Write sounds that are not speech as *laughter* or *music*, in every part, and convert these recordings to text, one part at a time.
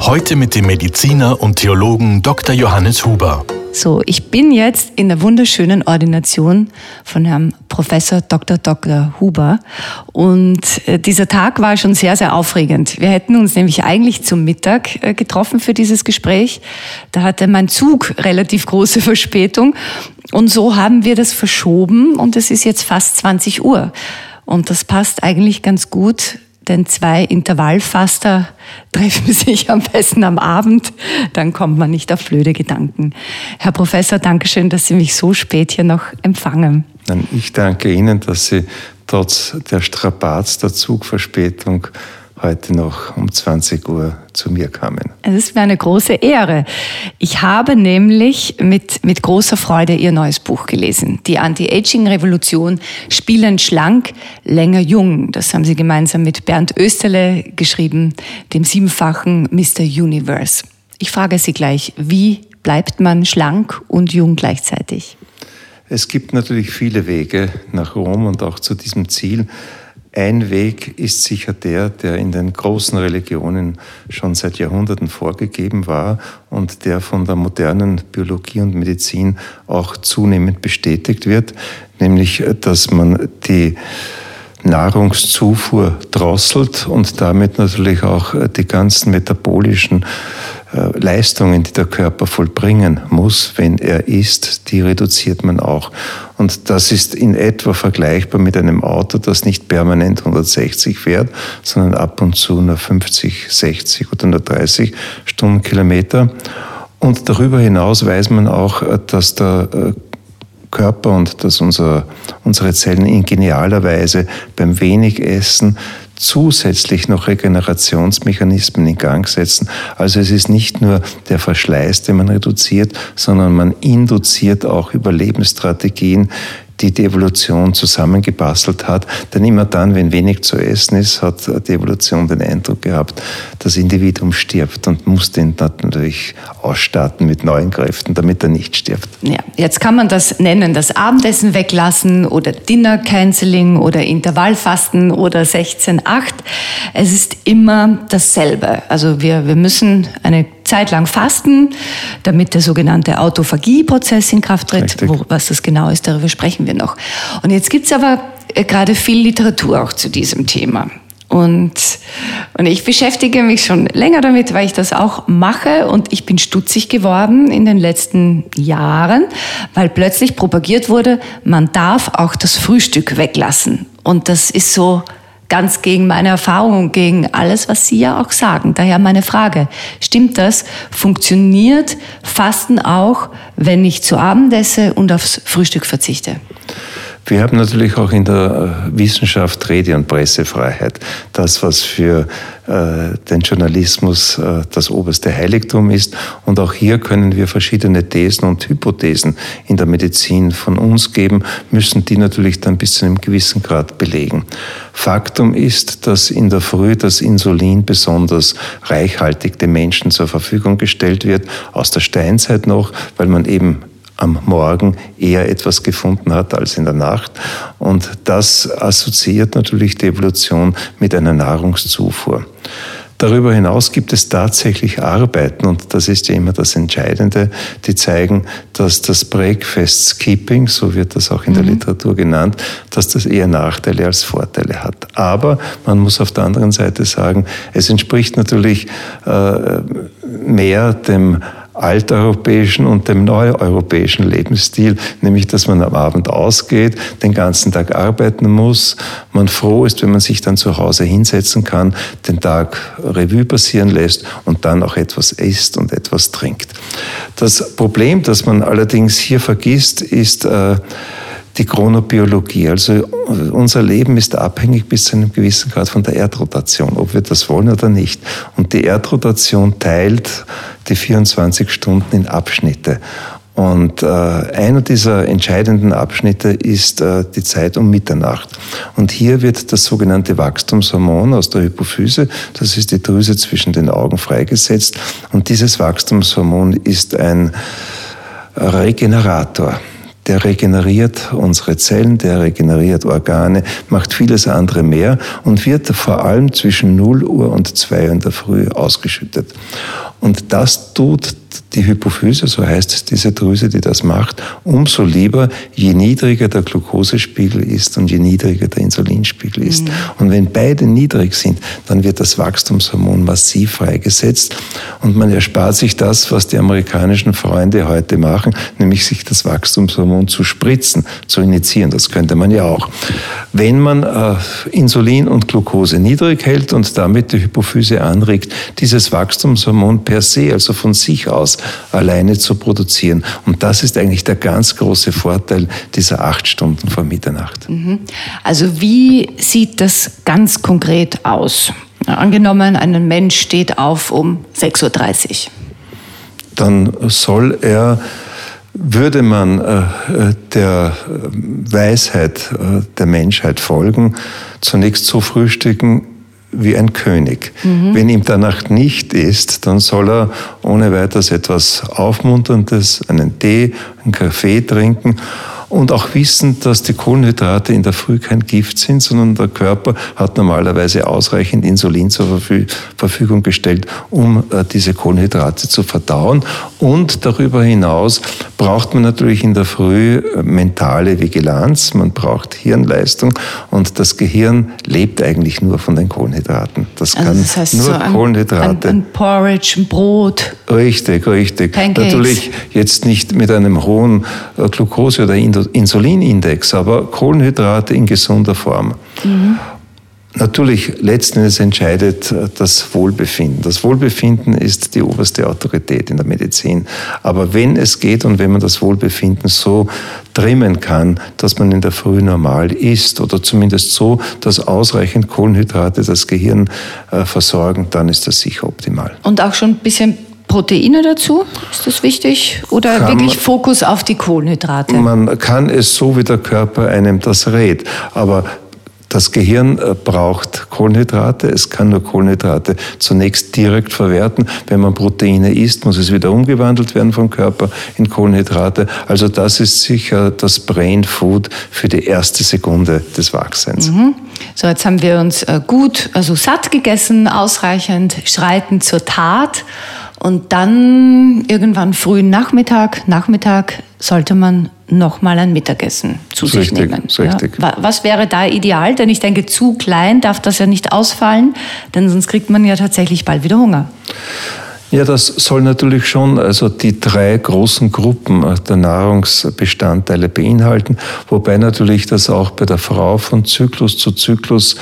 Heute mit dem Mediziner und Theologen Dr. Johannes Huber. So, ich bin jetzt in der wunderschönen Ordination von Herrn Professor Dr. Dr. Huber und äh, dieser Tag war schon sehr, sehr aufregend. Wir hätten uns nämlich eigentlich zum Mittag äh, getroffen für dieses Gespräch. Da hatte mein Zug relativ große *laughs* Verspätung und so haben wir das verschoben und es ist jetzt fast 20 Uhr. Und das passt eigentlich ganz gut denn zwei Intervallfaster *laughs* treffen sich am besten am Abend, dann kommt man nicht auf blöde Gedanken. Herr Professor, danke schön, dass Sie mich so spät hier noch empfangen. Ich danke Ihnen, dass Sie trotz der Strapaz der Zugverspätung heute noch um 20 Uhr zu mir kamen. Es ist mir eine große Ehre. Ich habe nämlich mit, mit großer Freude Ihr neues Buch gelesen. Die Anti-Aging-Revolution, Spielen schlank, länger jung. Das haben Sie gemeinsam mit Bernd Österle geschrieben, dem siebenfachen Mr. Universe. Ich frage Sie gleich, wie bleibt man schlank und jung gleichzeitig? Es gibt natürlich viele Wege nach Rom und auch zu diesem Ziel. Ein Weg ist sicher der, der in den großen Religionen schon seit Jahrhunderten vorgegeben war und der von der modernen Biologie und Medizin auch zunehmend bestätigt wird, nämlich dass man die Nahrungszufuhr drosselt und damit natürlich auch die ganzen metabolischen äh, Leistungen, die der Körper vollbringen muss, wenn er isst, die reduziert man auch. Und das ist in etwa vergleichbar mit einem Auto, das nicht permanent 160 fährt, sondern ab und zu nur 50, 60 oder nur 30 Stundenkilometer. Und darüber hinaus weiß man auch, dass der äh, Körper und dass unser, unsere Zellen in genialer Weise beim wenig Essen zusätzlich noch Regenerationsmechanismen in Gang setzen. Also es ist nicht nur der Verschleiß, den man reduziert, sondern man induziert auch Überlebensstrategien, die die Evolution zusammengebastelt hat. Denn immer dann, wenn wenig zu essen ist, hat die Evolution den Eindruck gehabt, das Individuum stirbt und muss den natürlich ausstatten mit neuen Kräften, damit er nicht stirbt. Ja, jetzt kann man das nennen, das Abendessen weglassen oder Dinner Canceling oder Intervallfasten oder 16-8. Es ist immer dasselbe. Also wir, wir müssen eine Zeit lang fasten, damit der sogenannte Autophagie-Prozess in Kraft tritt. Wo, was das genau ist, darüber sprechen wir noch. Und jetzt gibt es aber äh, gerade viel Literatur auch zu diesem Thema. Und, und ich beschäftige mich schon länger damit, weil ich das auch mache. Und ich bin stutzig geworden in den letzten Jahren, weil plötzlich propagiert wurde, man darf auch das Frühstück weglassen. Und das ist so ganz gegen meine Erfahrung und gegen alles, was Sie ja auch sagen. Daher meine Frage, stimmt das? Funktioniert Fasten auch, wenn ich zu Abend esse und aufs Frühstück verzichte? Wir haben natürlich auch in der äh, Wissenschaft Rede- und Pressefreiheit. Das, was für äh, den Journalismus äh, das oberste Heiligtum ist. Und auch hier können wir verschiedene Thesen und Hypothesen in der Medizin von uns geben, müssen die natürlich dann bis zu einem gewissen Grad belegen. Faktum ist, dass in der Früh das Insulin besonders reichhaltig den Menschen zur Verfügung gestellt wird, aus der Steinzeit noch, weil man eben am Morgen eher etwas gefunden hat als in der Nacht. Und das assoziiert natürlich die Evolution mit einer Nahrungszufuhr. Darüber hinaus gibt es tatsächlich Arbeiten, und das ist ja immer das Entscheidende, die zeigen, dass das Breakfast Skipping, so wird das auch in der mhm. Literatur genannt, dass das eher Nachteile als Vorteile hat. Aber man muss auf der anderen Seite sagen, es entspricht natürlich äh, mehr dem alteuropäischen und dem neueuropäischen Lebensstil, nämlich dass man am Abend ausgeht, den ganzen Tag arbeiten muss, man froh ist, wenn man sich dann zu Hause hinsetzen kann, den Tag Revue passieren lässt und dann auch etwas isst und etwas trinkt. Das Problem, das man allerdings hier vergisst, ist, äh, die Chronobiologie. Also unser Leben ist abhängig bis zu einem gewissen Grad von der Erdrotation, ob wir das wollen oder nicht. Und die Erdrotation teilt die 24 Stunden in Abschnitte. Und äh, einer dieser entscheidenden Abschnitte ist äh, die Zeit um Mitternacht. Und hier wird das sogenannte Wachstumshormon aus der Hypophyse, das ist die Drüse zwischen den Augen, freigesetzt. Und dieses Wachstumshormon ist ein Regenerator der regeneriert unsere Zellen, der regeneriert Organe, macht vieles andere mehr und wird vor allem zwischen 0 Uhr und 2 Uhr in der Früh ausgeschüttet. Und das tut die Hypophyse, so heißt diese Drüse, die das macht, umso lieber, je niedriger der Glukosespiegel ist und je niedriger der Insulinspiegel ist. Mhm. Und wenn beide niedrig sind, dann wird das Wachstumshormon massiv freigesetzt und man erspart sich das, was die amerikanischen Freunde heute machen, nämlich sich das Wachstumshormon zu spritzen, zu initiieren. Das könnte man ja auch. Wenn man äh, Insulin und Glucose niedrig hält und damit die Hypophyse anregt, dieses Wachstumshormon per se, also von sich aus, alleine zu produzieren. Und das ist eigentlich der ganz große Vorteil dieser acht Stunden vor Mitternacht. Mhm. Also wie sieht das ganz konkret aus? Angenommen, ein Mensch steht auf um 6.30 Uhr. Dann soll er würde man äh, der Weisheit äh, der Menschheit folgen, zunächst so frühstücken, wie ein König. Mhm. Wenn ihm danach nicht ist, dann soll er ohne weiteres etwas Aufmunterndes, einen Tee, einen Kaffee trinken und auch wissen, dass die Kohlenhydrate in der Früh kein Gift sind, sondern der Körper hat normalerweise ausreichend Insulin zur Verfügung gestellt, um äh, diese Kohlenhydrate zu verdauen. Und darüber hinaus braucht man natürlich in der Früh äh, mentale Vigilanz, man braucht Hirnleistung und das Gehirn lebt eigentlich nur von den Kohlenhydraten. Das also kann das heißt nur so ein, Kohlenhydrate. Ein, ein, Porridge, ein Brot. Richtig, richtig. Pancakes. Natürlich jetzt nicht mit einem hohen äh, Glucose- oder Insulinindex, aber Kohlenhydrate in gesunder Form. Mhm. Natürlich, letzten Endes entscheidet äh, das Wohlbefinden. Das Wohlbefinden ist die oberste Autorität in der Medizin. Aber wenn es geht und wenn man das Wohlbefinden so trimmen kann, dass man in der Früh normal isst oder zumindest so, dass ausreichend Kohlenhydrate das Gehirn äh, versorgen, dann ist das sicher optimal. Und auch schon ein bisschen Proteine dazu? Ist das wichtig? Oder kann wirklich Fokus auf die Kohlenhydrate? Man kann es so, wie der Körper einem das rät. Aber das Gehirn äh, braucht Kohlenhydrate. Es kann nur Kohlenhydrate zunächst direkt verwerten. Wenn man Proteine isst, muss es wieder umgewandelt werden vom Körper in Kohlenhydrate. Also das ist sicher das Brain Food für die erste Sekunde des Wachsens. Mhm. So, jetzt haben wir uns äh, gut, also satt gegessen, ausreichend, schreiten zur Tat. Und dann irgendwann frühen Nachmittag, Nachmittag sollte man nochmal ein Mittagessen zu sich richtig, nehmen. Richtig. Ja. Was wäre da ideal? Denn ich denke, zu klein darf das ja nicht ausfallen, denn sonst kriegt man ja tatsächlich bald wieder Hunger. Ja, das soll natürlich schon also die drei großen Gruppen der Nahrungsbestandteile beinhalten, wobei natürlich das auch bei der Frau von Zyklus zu Zyklus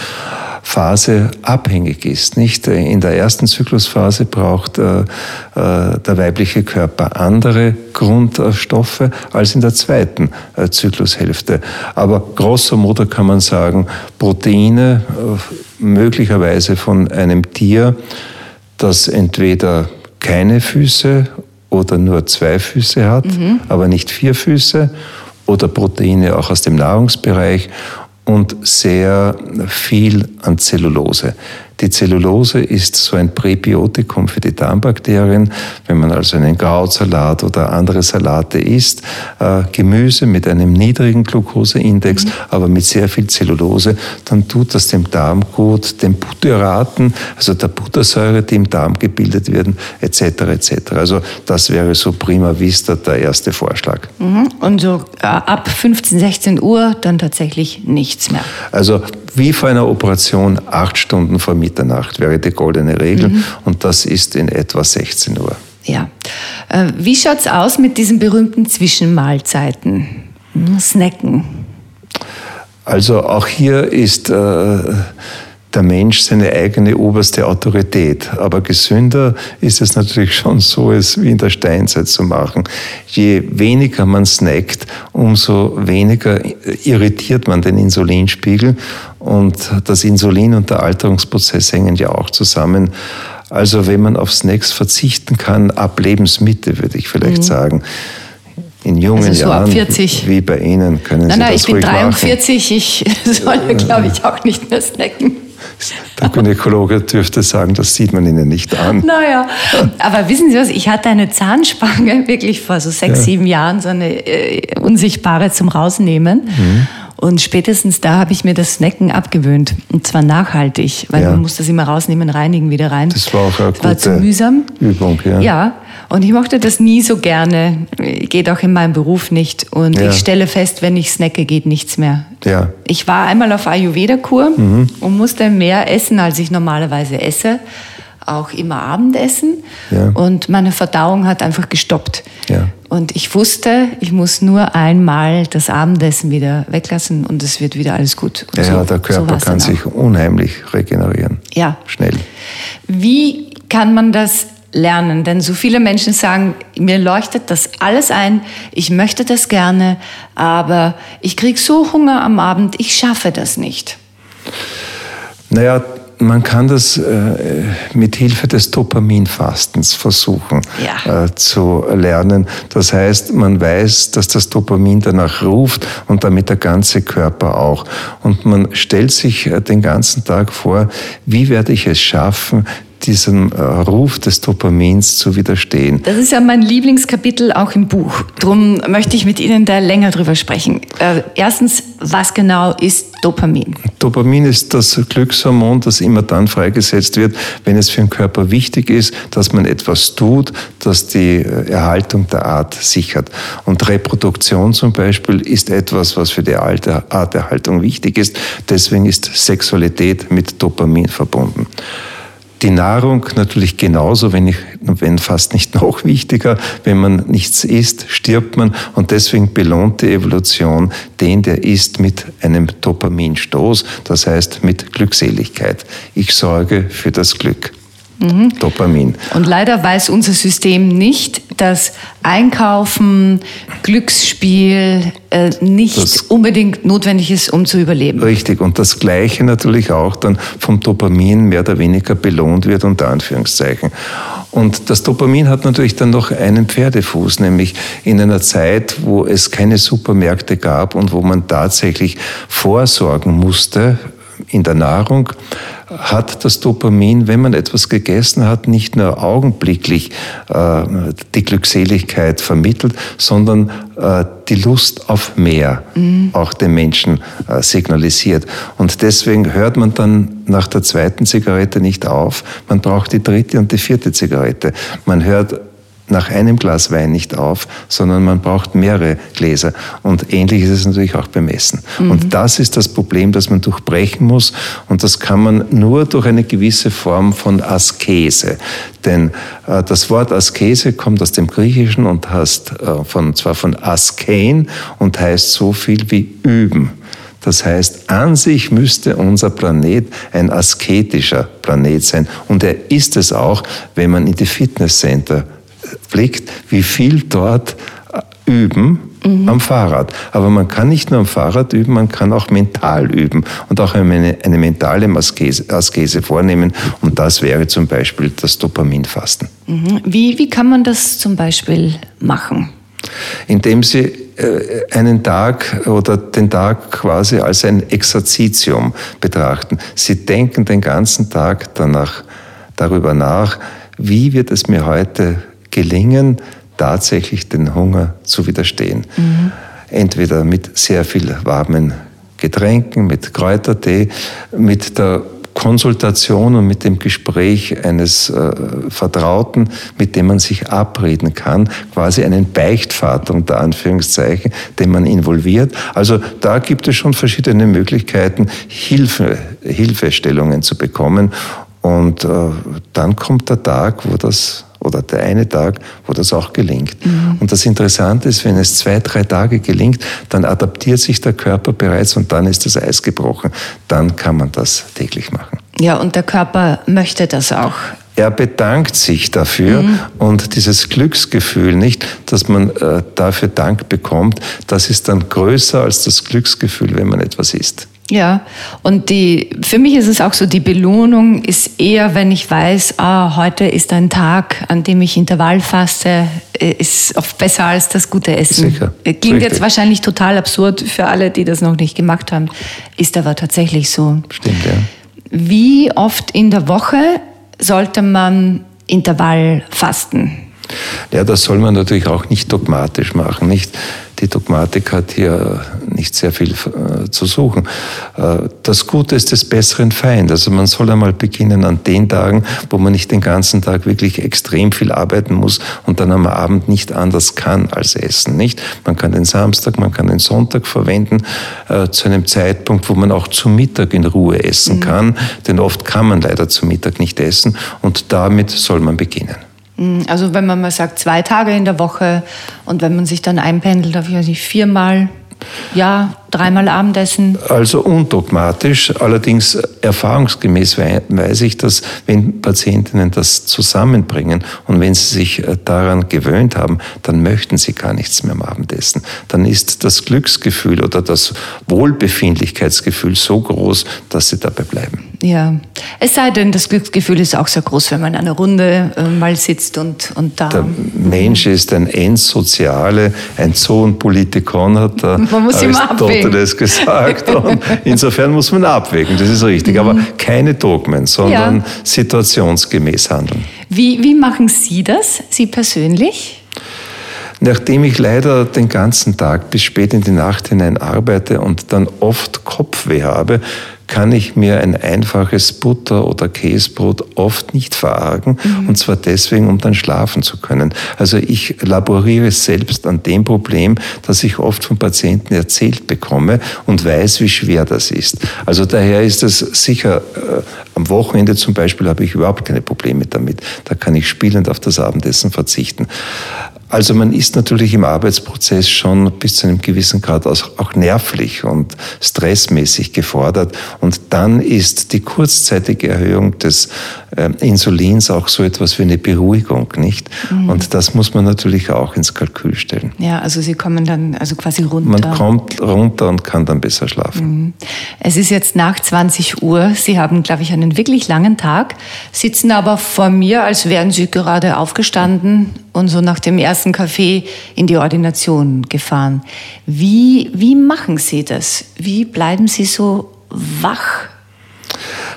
Phase abhängig ist. Nicht? In der ersten Zyklusphase braucht äh, äh, der weibliche Körper andere Grundstoffe als in der zweiten äh, Zyklushälfte. Aber grosso modo kann man sagen, Proteine äh, möglicherweise von einem Tier, das entweder keine Füße oder nur zwei Füße hat, mhm. aber nicht vier Füße oder Proteine auch aus dem Nahrungsbereich und sehr viel an Zellulose. Die Zellulose ist so ein Präbiotikum für die Darmbakterien. Wenn man also einen Krautsalat oder andere Salate isst, äh, Gemüse mit einem niedrigen Glukoseindex, mhm. aber mit sehr viel Zellulose, dann tut das dem Darm gut, den Butyraten, also der Buttersäure, die im Darm gebildet werden, etc. etc. Also das wäre so prima vista der erste Vorschlag. Mhm. Und so äh, ab 15, 16 Uhr dann tatsächlich nichts mehr. Also wie vor einer Operation acht Stunden vor Mitternacht wäre die goldene Regel mhm. und das ist in etwa 16 Uhr. Ja. Äh, wie schaut es aus mit diesen berühmten Zwischenmahlzeiten? Snacken. Also auch hier ist äh, der Mensch seine eigene oberste Autorität. Aber gesünder ist es natürlich schon so, es wie in der Steinzeit zu machen. Je weniger man snackt, umso weniger irritiert man den Insulinspiegel. Und das Insulin und der Alterungsprozess hängen ja auch zusammen. Also wenn man auf Snacks verzichten kann, ab Lebensmitte würde ich vielleicht mhm. sagen, in jungen also so Jahren, wie bei Ihnen, können nein, Sie nein, das ich bin 43, machen. ich *laughs* soll, glaube ich, auch nicht mehr snacken. Der Gynäkologe dürfte sagen, das sieht man Ihnen nicht an. *laughs* Naja, aber wissen Sie was, ich hatte eine Zahnspange wirklich vor so sechs, ja. sieben Jahren, so eine äh, unsichtbare zum Rausnehmen. Mhm. Und spätestens da habe ich mir das Snacken abgewöhnt. Und zwar nachhaltig, weil ja. man muss das immer rausnehmen, reinigen, wieder rein. Das war auch eine das war zu mühsam. Übung, ja. Ja, und ich mochte das nie so gerne. Geht auch in meinem Beruf nicht. Und ja. ich stelle fest, wenn ich snacke, geht nichts mehr. Ja. Ich war einmal auf Ayurveda-Kur mhm. und musste mehr essen, als ich normalerweise esse auch immer Abendessen ja. und meine Verdauung hat einfach gestoppt. Ja. Und ich wusste, ich muss nur einmal das Abendessen wieder weglassen und es wird wieder alles gut. Und ja, so, der Körper so kann sich unheimlich regenerieren. Ja. Schnell. Wie kann man das lernen? Denn so viele Menschen sagen, mir leuchtet das alles ein, ich möchte das gerne, aber ich kriege so Hunger am Abend, ich schaffe das nicht. Naja, man kann das äh, mit Hilfe des Dopaminfastens versuchen ja. äh, zu lernen. Das heißt, man weiß, dass das Dopamin danach ruft und damit der ganze Körper auch. Und man stellt sich äh, den ganzen Tag vor, wie werde ich es schaffen, diesem äh, Ruf des Dopamins zu widerstehen. Das ist ja mein Lieblingskapitel auch im Buch. Darum möchte ich mit Ihnen da länger drüber sprechen. Äh, erstens, was genau ist Dopamin? Dopamin ist das Glückshormon, das immer dann freigesetzt wird, wenn es für den Körper wichtig ist, dass man etwas tut, das die äh, Erhaltung der Art sichert. Und Reproduktion zum Beispiel ist etwas, was für die Arterhaltung wichtig ist. Deswegen ist Sexualität mit Dopamin verbunden. Die Nahrung natürlich genauso, wenn, ich, wenn fast nicht noch *laughs* wichtiger. Wenn man nichts isst, stirbt man. Und deswegen belohnt die Evolution den, der isst, mit einem Dopaminstoß. Das heißt mit Glückseligkeit. Ich sorge für das Glück. Mhm. Dopamin. Und leider weiß unser System nicht, dass Einkaufen, Glücksspiel äh, nicht das unbedingt notwendig ist, um zu überleben. Richtig. Und das Gleiche natürlich auch dann vom Dopamin mehr oder weniger belohnt wird, unter Anführungszeichen. Und das Dopamin hat natürlich dann noch einen Pferdefuß, nämlich in einer Zeit, wo es keine Supermärkte gab und wo man tatsächlich vorsorgen musste in der Nahrung, hat das Dopamin, wenn man etwas gegessen hat, nicht nur augenblicklich äh, die Glückseligkeit vermittelt, sondern äh, die Lust auf mehr mhm. auch den Menschen äh, signalisiert. Und deswegen hört man dann nach der zweiten Zigarette nicht auf. Man braucht die dritte und die vierte Zigarette. Man hört nach einem Glas Wein nicht auf, sondern man braucht mehrere Gläser. Und ähnlich ist es natürlich auch beim Essen. Mhm. Und das ist das Problem, das man durchbrechen muss. Und das kann man nur durch eine gewisse Form von Askese. Denn äh, das Wort Askese kommt aus dem Griechischen und heißt äh, von, zwar von Askein und heißt so viel wie üben. Das heißt, an sich müsste unser Planet ein asketischer Planet sein. Und er ist es auch, wenn man in die Fitnesscenter blickt, wie viel dort äh, üben mhm. am Fahrrad. Aber man kann nicht nur am Fahrrad üben, man kann auch mental üben und auch eine, eine mentale Askese, Askese, vornehmen. Und das wäre zum Beispiel das Dopaminfasten. Mhm. Wie, wie kann man das zum Beispiel machen? Indem Sie äh, einen Tag oder den Tag quasi als ein Exerzitium betrachten. Sie denken den ganzen Tag danach darüber nach, wie wird es mir heute gelingen, tatsächlich den Hunger zu widerstehen. Mhm. Entweder mit sehr viel warmen Getränken, mit Kräutertee, mit der Konsultation und mit dem Gespräch eines äh, Vertrauten, mit dem man sich abreden kann, quasi einen Beichtvater unter Anführungszeichen, den man involviert. Also da gibt es schon verschiedene Möglichkeiten, Hilfe, Hilfestellungen zu bekommen. Und äh, dann kommt der Tag, wo das oder der eine Tag, wo das auch gelingt. Mhm. Und das Interessante ist, wenn es zwei, drei Tage gelingt, dann adaptiert sich der Körper bereits und dann ist das Eis gebrochen. Dann kann man das täglich machen. Ja, und der Körper möchte das auch. Er bedankt sich dafür mhm. und dieses Glücksgefühl, nicht, dass man äh, dafür Dank bekommt, das ist dann größer als das Glücksgefühl, wenn man etwas isst. Ja, und die, für mich ist es auch so, die Belohnung ist eher, wenn ich weiß, ah, heute ist ein Tag, an dem ich Intervall faste, äh, ist oft besser als das gute Essen. Sicher. Äh, klingt Richtig. jetzt wahrscheinlich total absurd für alle, die das noch nicht gemacht haben, ist aber tatsächlich so. Stimmt, ja. Wie oft in der Woche sollte man Intervall fasten? Ja, das soll man natürlich auch nicht dogmatisch machen. Nicht? Die Dogmatik hat hier nicht sehr viel äh, zu suchen. Äh, das Gute ist des besseren Feind. Also man soll einmal beginnen an den Tagen, wo man nicht den ganzen Tag wirklich extrem viel arbeiten muss und dann am Abend nicht anders kann als essen. Nicht? Man kann den Samstag, man kann den Sonntag verwenden äh, zu einem Zeitpunkt, wo man auch zu Mittag in Ruhe essen mhm. kann. Denn oft kann man leider zu Mittag nicht essen und damit soll man beginnen. Mm, also wenn man mal sagt, zwei Tage in der Woche und wenn man sich dann einpendelt auf ich weiß nicht, viermal ja, dreimal Abendessen. Also undogmatisch, allerdings erfahrungsgemäß weiß ich, dass wenn Patientinnen das zusammenbringen und wenn sie sich äh, daran gewöhnt haben, dann möchten sie gar nichts mehr am Abendessen. Dann ist das Glücksgefühl oder das Wohlbefindlichkeitsgefühl so groß, dass sie dabei bleiben. Ja, es sei denn, das Glücksgefühl ist auch sehr groß, wenn man in einer Runde äh, mal sitzt und, und da. Der Mensch ist ein Endsoziale, ein Zoonpolitikon, hat der *laughs* man muss Aristoteles gesagt. *laughs* Und insofern muss man abwägen, das ist richtig. Mhm. Aber keine Dogmen, sondern ja. situationsgemäß handeln. Wie, wie machen Sie das, Sie persönlich? Nachdem ich leider den ganzen Tag bis spät in die Nacht hinein arbeite und dann oft Kopfweh habe, kann ich mir ein einfaches Butter- oder Käsebrot oft nicht verargen. Mhm. Und zwar deswegen, um dann schlafen zu können. Also ich laboriere selbst an dem Problem, das ich oft von Patienten erzählt bekomme und weiß, wie schwer das ist. Also daher ist es sicher, äh, am Wochenende zum Beispiel habe ich überhaupt keine Probleme damit. Da kann ich spielend auf das Abendessen verzichten. Also man ist natürlich im Arbeitsprozess schon bis zu einem gewissen Grad auch nervlich und stressmäßig gefordert. Und dann ist die kurzzeitige Erhöhung des äh, Insulins auch so etwas wie eine Beruhigung, nicht? Mhm. Und das muss man natürlich auch ins Kalkül stellen. Ja, also Sie kommen dann also quasi runter. Man kommt runter und kann dann besser schlafen. Mhm. Es ist jetzt nach 20 Uhr. Sie haben, glaube ich, einen wirklich langen Tag, sitzen aber vor mir, als wären Sie gerade aufgestanden und so nach dem ersten Kaffee in die Ordination gefahren. Wie, wie machen Sie das? Wie bleiben Sie so wach?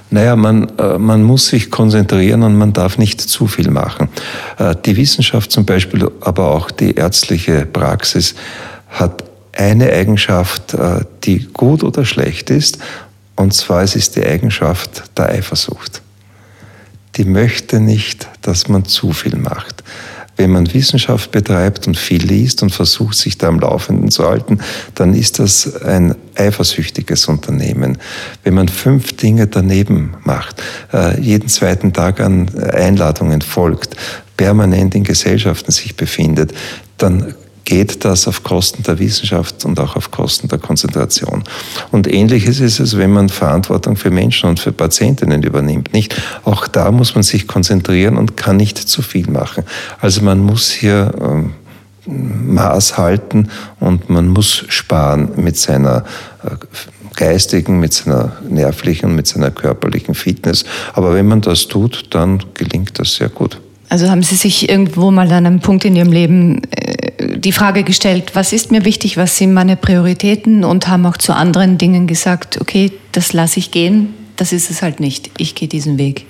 Naja, man, äh, man muss sich konzentrieren und man darf nicht zu viel machen. Äh, die Wissenschaft zum Beispiel, aber auch die ärztliche Praxis hat eine Eigenschaft, äh, die gut oder schlecht ist, und zwar es ist die Eigenschaft der Eifersucht. Die möchte nicht, dass man zu viel macht wenn man Wissenschaft betreibt und viel liest und versucht, sich da am Laufenden zu halten, dann ist das ein eifersüchtiges Unternehmen. Wenn man fünf Dinge daneben macht, äh, jeden zweiten Tag an Einladungen folgt, permanent in Gesellschaften sich befindet, dann geht das auf Kosten der Wissenschaft und auch auf Kosten der Konzentration. Und ähnliches ist es, wenn man Verantwortung für Menschen und für Patientinnen übernimmt. Nicht? Auch da muss man sich konzentrieren und kann nicht zu viel machen. Also man muss hier ähm, Maß halten und man muss sparen mit seiner äh, geistigen, mit seiner nervlichen mit seiner körperlichen Fitness. Aber wenn man das tut, dann gelingt das sehr gut. Also haben Sie sich irgendwo mal an einem Punkt in Ihrem Leben äh, die Frage gestellt, was ist mir wichtig, was sind meine Prioritäten und haben auch zu anderen Dingen gesagt, okay, das lasse ich gehen, das ist es halt nicht, ich gehe diesen Weg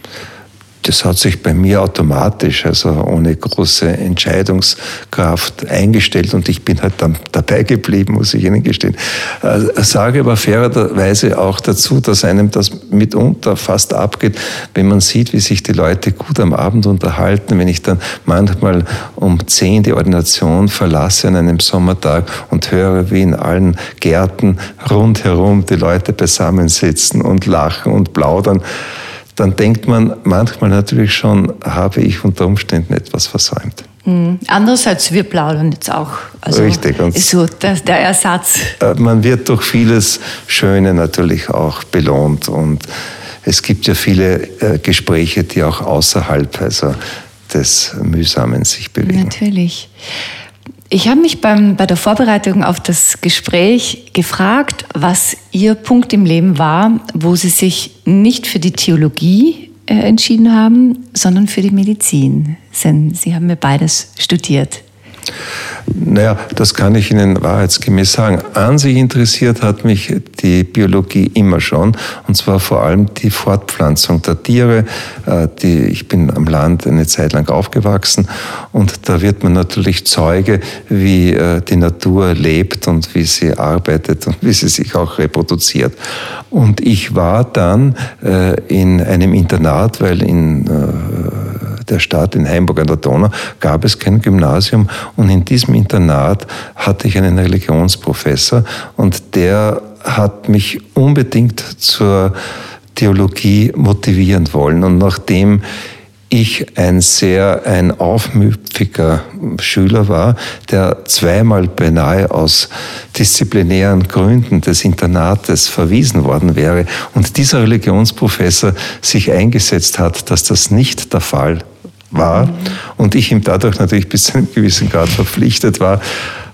das hat sich bei mir automatisch, also ohne große Entscheidungskraft eingestellt und ich bin halt dann dabei geblieben, muss ich Ihnen gestehen. Äh, sage aber fairerweise auch dazu, dass einem das mitunter fast abgeht, wenn man sieht, wie sich die Leute gut am Abend unterhalten, wenn ich dann manchmal um zehn die Ordination verlasse an einem Sommertag und höre, wie in allen Gärten rundherum die Leute beisammensitzen und lachen und plaudern dann denkt man manchmal natürlich schon, habe ich unter Umständen etwas versäumt. Mhm. Andererseits, wir plaudern jetzt auch. Also Richtig. Und ist so der, der Ersatz. Äh, man wird durch vieles Schöne natürlich auch belohnt und es gibt ja viele äh, Gespräche, die auch außerhalb also des Mühsamen sich bewegen. Natürlich. Ich habe mich beim, bei der Vorbereitung auf das Gespräch gefragt, was Ihr Punkt im Leben war, wo Sie sich nicht für die Theologie äh, entschieden haben, sondern für die Medizin. Denn Sie haben mir beides studiert. Naja, das kann ich Ihnen wahrheitsgemäß sagen. An sich interessiert hat mich die Biologie immer schon, und zwar vor allem die Fortpflanzung der Tiere. Äh, die, ich bin am Land eine Zeit lang aufgewachsen und da wird man natürlich Zeuge, wie äh, die Natur lebt und wie sie arbeitet und wie sie sich auch reproduziert. Und ich war dann äh, in einem Internat, weil in der Stadt in Heimburg an der Donau gab es kein Gymnasium. Und in diesem Internat hatte ich einen Religionsprofessor und der hat mich unbedingt zur Theologie motivieren wollen. Und nachdem ich ein sehr ein aufmüpfiger Schüler war, der zweimal beinahe aus disziplinären Gründen des Internates verwiesen worden wäre und dieser Religionsprofessor sich eingesetzt hat, dass das nicht der Fall war und ich ihm dadurch natürlich bis zu einem gewissen Grad verpflichtet war,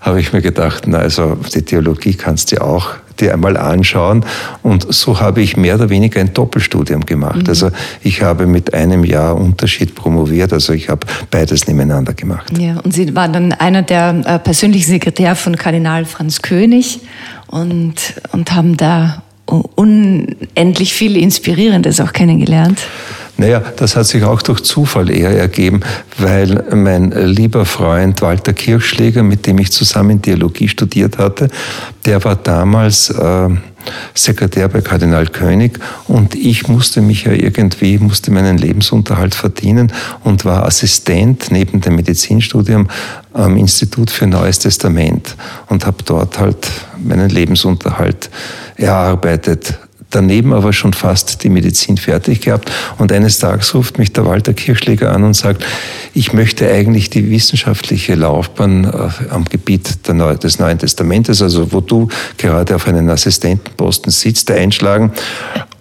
habe ich mir gedacht, na also die Theologie kannst du auch dir einmal anschauen. Und so habe ich mehr oder weniger ein Doppelstudium gemacht. Mhm. Also ich habe mit einem Jahr Unterschied promoviert, also ich habe beides nebeneinander gemacht. Ja, und Sie waren dann einer der äh, persönlichen Sekretär von Kardinal Franz König und, und haben da unendlich viel Inspirierendes auch kennengelernt. Naja, das hat sich auch durch Zufall eher ergeben, weil mein lieber Freund Walter Kirchschläger, mit dem ich zusammen Theologie studiert hatte, der war damals äh, Sekretär bei Kardinal König und ich musste mich ja irgendwie, musste meinen Lebensunterhalt verdienen und war Assistent neben dem Medizinstudium am Institut für Neues Testament und habe dort halt meinen Lebensunterhalt erarbeitet daneben aber schon fast die Medizin fertig gehabt. Und eines Tages ruft mich der Walter Kirchschläger an und sagt, ich möchte eigentlich die wissenschaftliche Laufbahn äh, am Gebiet des Neuen Testamentes, also wo du gerade auf einen Assistentenposten sitzt, einschlagen.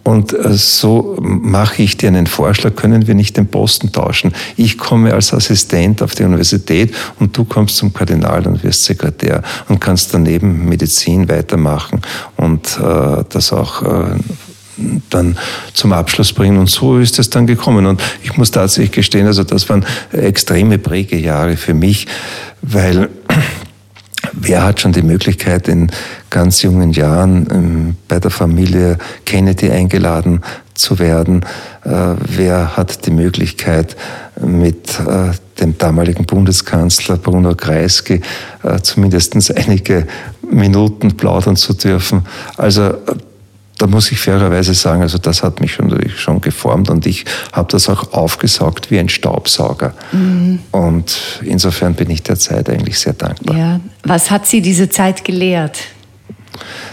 Und äh, so mache ich dir einen Vorschlag, können wir nicht den Posten tauschen. Ich komme als Assistent auf die Universität und du kommst zum Kardinal und wirst Sekretär und kannst daneben Medizin weitermachen und äh, das auch äh, dann zum Abschluss bringen. Und so ist es dann gekommen. Und ich muss tatsächlich gestehen, also das waren extreme Prägejahre für mich, weil wer hat schon die Möglichkeit, in ganz jungen Jahren ähm, bei der Familie Kennedy eingeladen zu werden? Äh, wer hat die Möglichkeit, mit äh, dem damaligen Bundeskanzler Bruno Kreisky äh, zumindest einige Minuten plaudern zu dürfen? Also da muss ich fairerweise sagen, also das hat mich schon, schon geformt und ich habe das auch aufgesaugt wie ein Staubsauger. Mhm. Und insofern bin ich der Zeit eigentlich sehr dankbar. Ja. Was hat Sie diese Zeit gelehrt?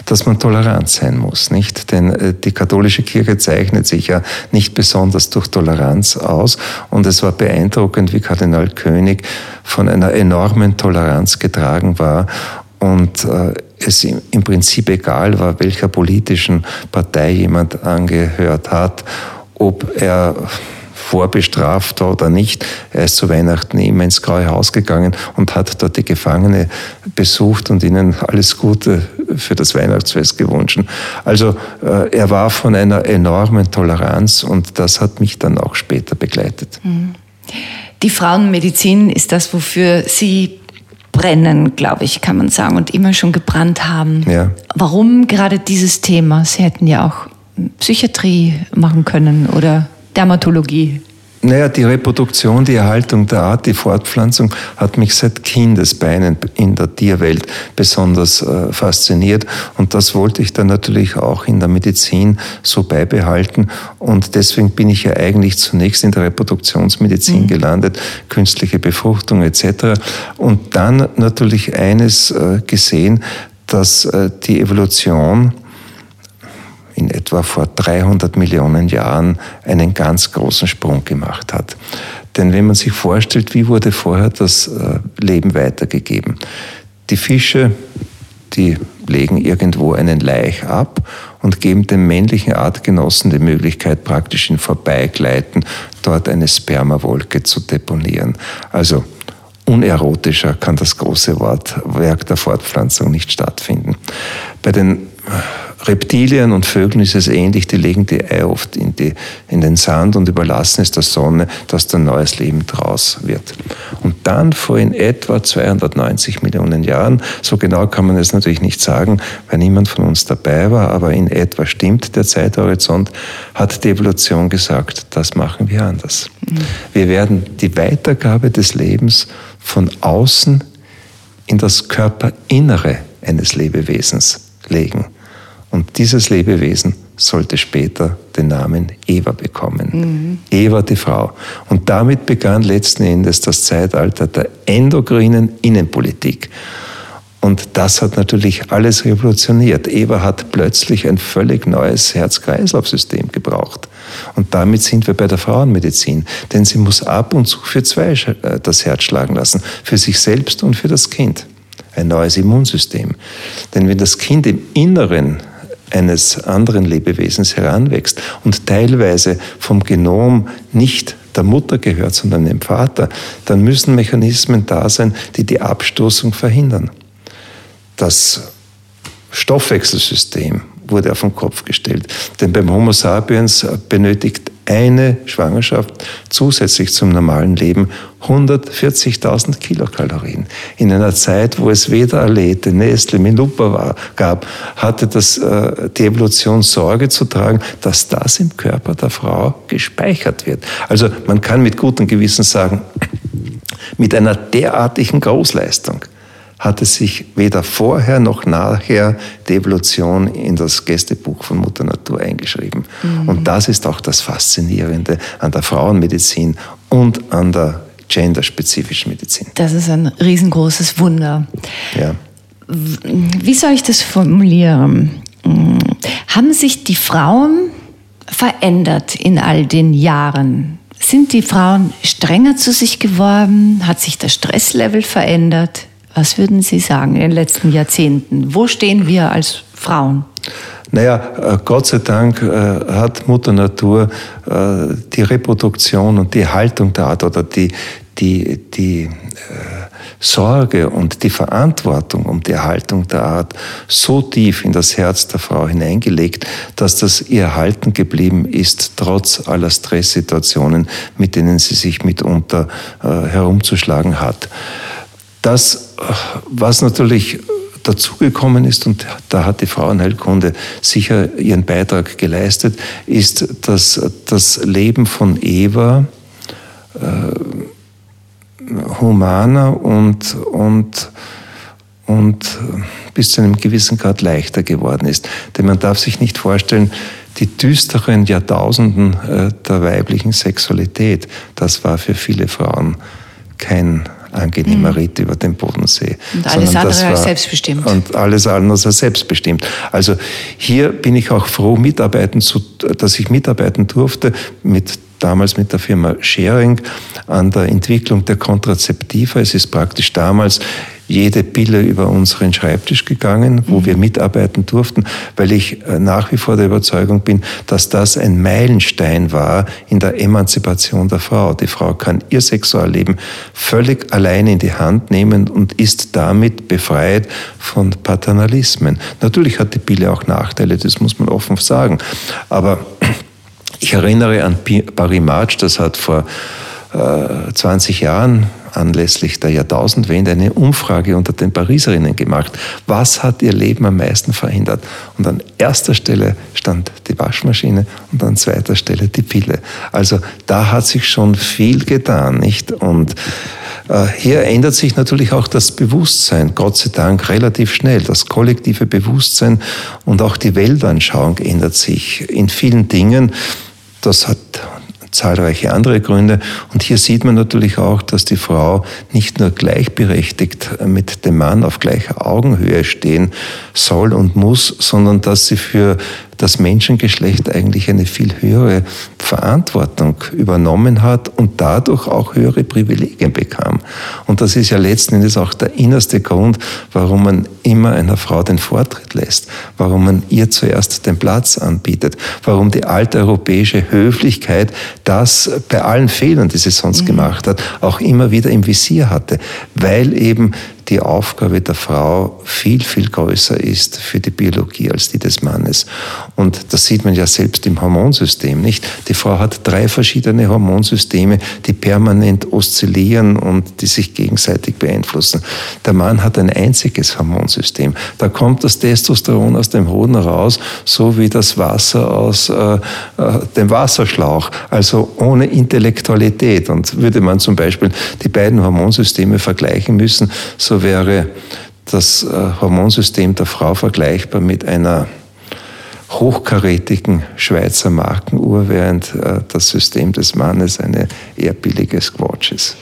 dass man tolerant sein muss, nicht? Denn äh, die katholische Kirche zeichnet sich ja nicht besonders durch Toleranz aus und es war beeindruckend, wie Kardinal König von einer enormen Toleranz getragen war und äh, es im Prinzip egal war, welcher politischen Partei jemand angehört hat, ob er vorbestraft war oder nicht. Er ist zu Weihnachten immer ins Graue Haus gegangen und hat dort die Gefangene besucht und ihnen alles Gute für das Weihnachtsfest gewünscht. Also äh, er war von einer enormen Toleranz und das hat mich dann auch später begleitet. Mhm. Die Frauenmedizin ist das, wofür Sie brennen, glaube ich, kann man sagen, und immer schon gebrannt haben. Ja. Warum gerade dieses Thema? Sie hätten ja auch Psychiatrie machen können oder Dermatologie. Naja, die Reproduktion, die Erhaltung der Art, die Fortpflanzung hat mich seit Kindesbeinen in der Tierwelt besonders äh, fasziniert. Und das wollte ich dann natürlich auch in der Medizin so beibehalten. Und deswegen bin ich ja eigentlich zunächst in der Reproduktionsmedizin mhm. gelandet, künstliche Befruchtung etc. Und dann natürlich eines äh, gesehen, dass äh, die Evolution in etwa vor 300 Millionen Jahren einen ganz großen Sprung gemacht hat. Denn wenn man sich vorstellt, wie wurde vorher das äh, Leben weitergegeben? Die Fische, die legen irgendwo einen Laich ab und geben dem männlichen Artgenossen die Möglichkeit, praktisch in Vorbeigleiten dort eine Spermawolke zu deponieren. Also unerotischer kann das große Wort Werk der Fortpflanzung nicht stattfinden. Bei den Reptilien und Vögeln ist es ähnlich, die legen die Eier oft in, die, in den Sand und überlassen es der Sonne, dass dann neues Leben draus wird. Und dann vor in etwa 290 Millionen Jahren, so genau kann man es natürlich nicht sagen, weil niemand von uns dabei war, aber in etwa stimmt der Zeithorizont, hat die Evolution gesagt, das machen wir anders. Mhm. Wir werden die Weitergabe des Lebens von außen in das Körperinnere eines Lebewesens legen. Und dieses Lebewesen sollte später den Namen Eva bekommen. Mhm. Eva die Frau. Und damit begann letzten Endes das Zeitalter der endokrinen Innenpolitik. Und das hat natürlich alles revolutioniert. Eva hat plötzlich ein völlig neues Herz-Kreislauf-System gebraucht. Und damit sind wir bei der Frauenmedizin. Denn sie muss ab und zu für zwei äh, das Herz schlagen lassen. Für sich selbst und für das Kind. Ein neues Immunsystem. Denn wenn das Kind im Inneren eines anderen Lebewesens heranwächst und teilweise vom Genom nicht der Mutter gehört, sondern dem Vater, dann müssen Mechanismen da sein, die die Abstoßung verhindern. Das Stoffwechselsystem wurde auf den Kopf gestellt. Denn beim Homo sapiens benötigt eine Schwangerschaft zusätzlich zum normalen Leben 140.000 Kilokalorien. In einer Zeit, wo es weder Alete, Nestle, Milupa war, gab, hatte das, äh, die Evolution Sorge zu tragen, dass das im Körper der Frau gespeichert wird. Also man kann mit gutem Gewissen sagen, mit einer derartigen Großleistung hatte sich weder vorher noch nachher die Evolution in das Gästebuch von Mutter Natur eingeschrieben. Mhm. Und das ist auch das Faszinierende an der Frauenmedizin und an der genderspezifischen Medizin. Das ist ein riesengroßes Wunder. Ja. Wie soll ich das formulieren? Haben sich die Frauen verändert in all den Jahren? Sind die Frauen strenger zu sich geworden? Hat sich das Stresslevel verändert? Was würden Sie sagen in den letzten Jahrzehnten? Wo stehen wir als Frauen? Naja, äh, Gott sei Dank äh, hat Mutter Natur äh, die Reproduktion und die Haltung der Art oder die, die, die Sorge und die Verantwortung um die Erhaltung der Art so tief in das Herz der Frau hineingelegt, dass das ihr erhalten geblieben ist, trotz aller Stresssituationen, mit denen sie sich mitunter herumzuschlagen hat. Das, was natürlich dazugekommen ist, und da hat die Frauenheilkunde sicher ihren Beitrag geleistet, ist, dass das Leben von Eva äh, humaner und, und, und bis zu einem gewissen Grad leichter geworden ist. Denn man darf sich nicht vorstellen, die düsteren Jahrtausenden äh, der weiblichen Sexualität, das war für viele Frauen kein angenehmer mhm. Ritt über den Bodensee. Und alles andere war, als selbstbestimmt. Und alles andere als selbstbestimmt. Also hier bin ich auch froh, mitarbeiten zu, dass ich mitarbeiten durfte mit damals mit der Firma Sharing an der Entwicklung der Kontrazeptiva. Es ist praktisch damals jede Pille über unseren Schreibtisch gegangen, wo mhm. wir mitarbeiten durften, weil ich äh, nach wie vor der Überzeugung bin, dass das ein Meilenstein war in der Emanzipation der Frau. Die Frau kann ihr Sexualleben völlig allein in die Hand nehmen und ist damit befreit von Paternalismen. Natürlich hat die Pille auch Nachteile, das muss man offen sagen. Aber ich erinnere an Barry March, das hat vor äh, 20 Jahren anlässlich der Jahrtausendwende eine Umfrage unter den Pariserinnen gemacht. Was hat ihr Leben am meisten verändert? Und an erster Stelle stand die Waschmaschine und an zweiter Stelle die Pille. Also da hat sich schon viel getan, nicht? Und äh, hier ändert sich natürlich auch das Bewusstsein, Gott sei Dank relativ schnell. Das kollektive Bewusstsein und auch die Weltanschauung ändert sich in vielen Dingen. Das hat zahlreiche andere Gründe. Und hier sieht man natürlich auch, dass die Frau nicht nur gleichberechtigt mit dem Mann auf gleicher Augenhöhe stehen soll und muss, sondern dass sie für das Menschengeschlecht eigentlich eine viel höhere Verantwortung übernommen hat und dadurch auch höhere Privilegien bekam. Und das ist ja letzten Endes auch der innerste Grund, warum man immer einer Frau den Vortritt lässt, warum man ihr zuerst den Platz anbietet, warum die alte europäische Höflichkeit das bei allen Fehlern, die sie sonst mhm. gemacht hat, auch immer wieder im Visier hatte, weil eben die Aufgabe der Frau viel, viel größer ist für die Biologie als die des Mannes. Und das sieht man ja selbst im Hormonsystem, nicht? Die Frau hat drei verschiedene Hormonsysteme, die permanent oszillieren und die sich gegenseitig beeinflussen. Der Mann hat ein einziges Hormonsystem. Da kommt das Testosteron aus dem Hoden raus, so wie das Wasser aus äh, äh, dem Wasserschlauch, also ohne Intellektualität. Und würde man zum Beispiel die beiden Hormonsysteme vergleichen müssen, so wäre das äh, Hormonsystem der Frau vergleichbar mit einer hochkarätigen Schweizer Markenuhr, während äh, das System des Mannes eine eher billige Squatch ist.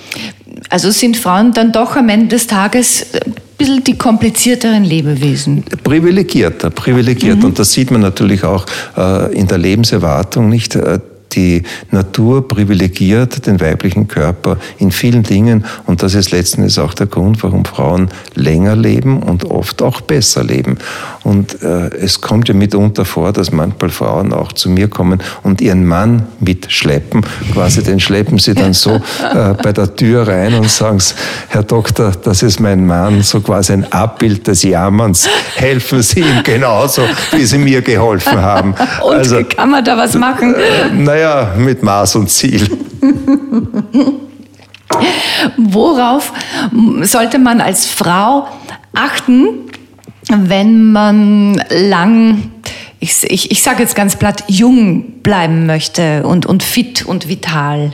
Also sind Frauen dann doch am Ende des Tages ein bisschen die komplizierteren Lebewesen? Privilegierter, privilegiert. Mhm. Und das sieht man natürlich auch äh, in der Lebenserwartung nicht die Natur privilegiert den weiblichen Körper in vielen Dingen und das ist letztendlich auch der Grund, warum Frauen länger leben und oft auch besser leben. Und äh, es kommt ja mitunter vor, dass manchmal Frauen auch zu mir kommen und ihren Mann mitschleppen. Quasi den schleppen sie dann so *laughs* äh, bei der Tür rein und sagen, Herr Doktor, das ist mein Mann, so quasi ein Abbild des Jammerns. Helfen Sie ihm genauso, wie Sie mir geholfen haben. *laughs* Und also, kann man da was machen? Äh, naja, mit Maß und Ziel. *laughs* Worauf sollte man als Frau achten, wenn man lang, ich, ich, ich sage jetzt ganz platt, jung bleiben möchte und, und fit und vital?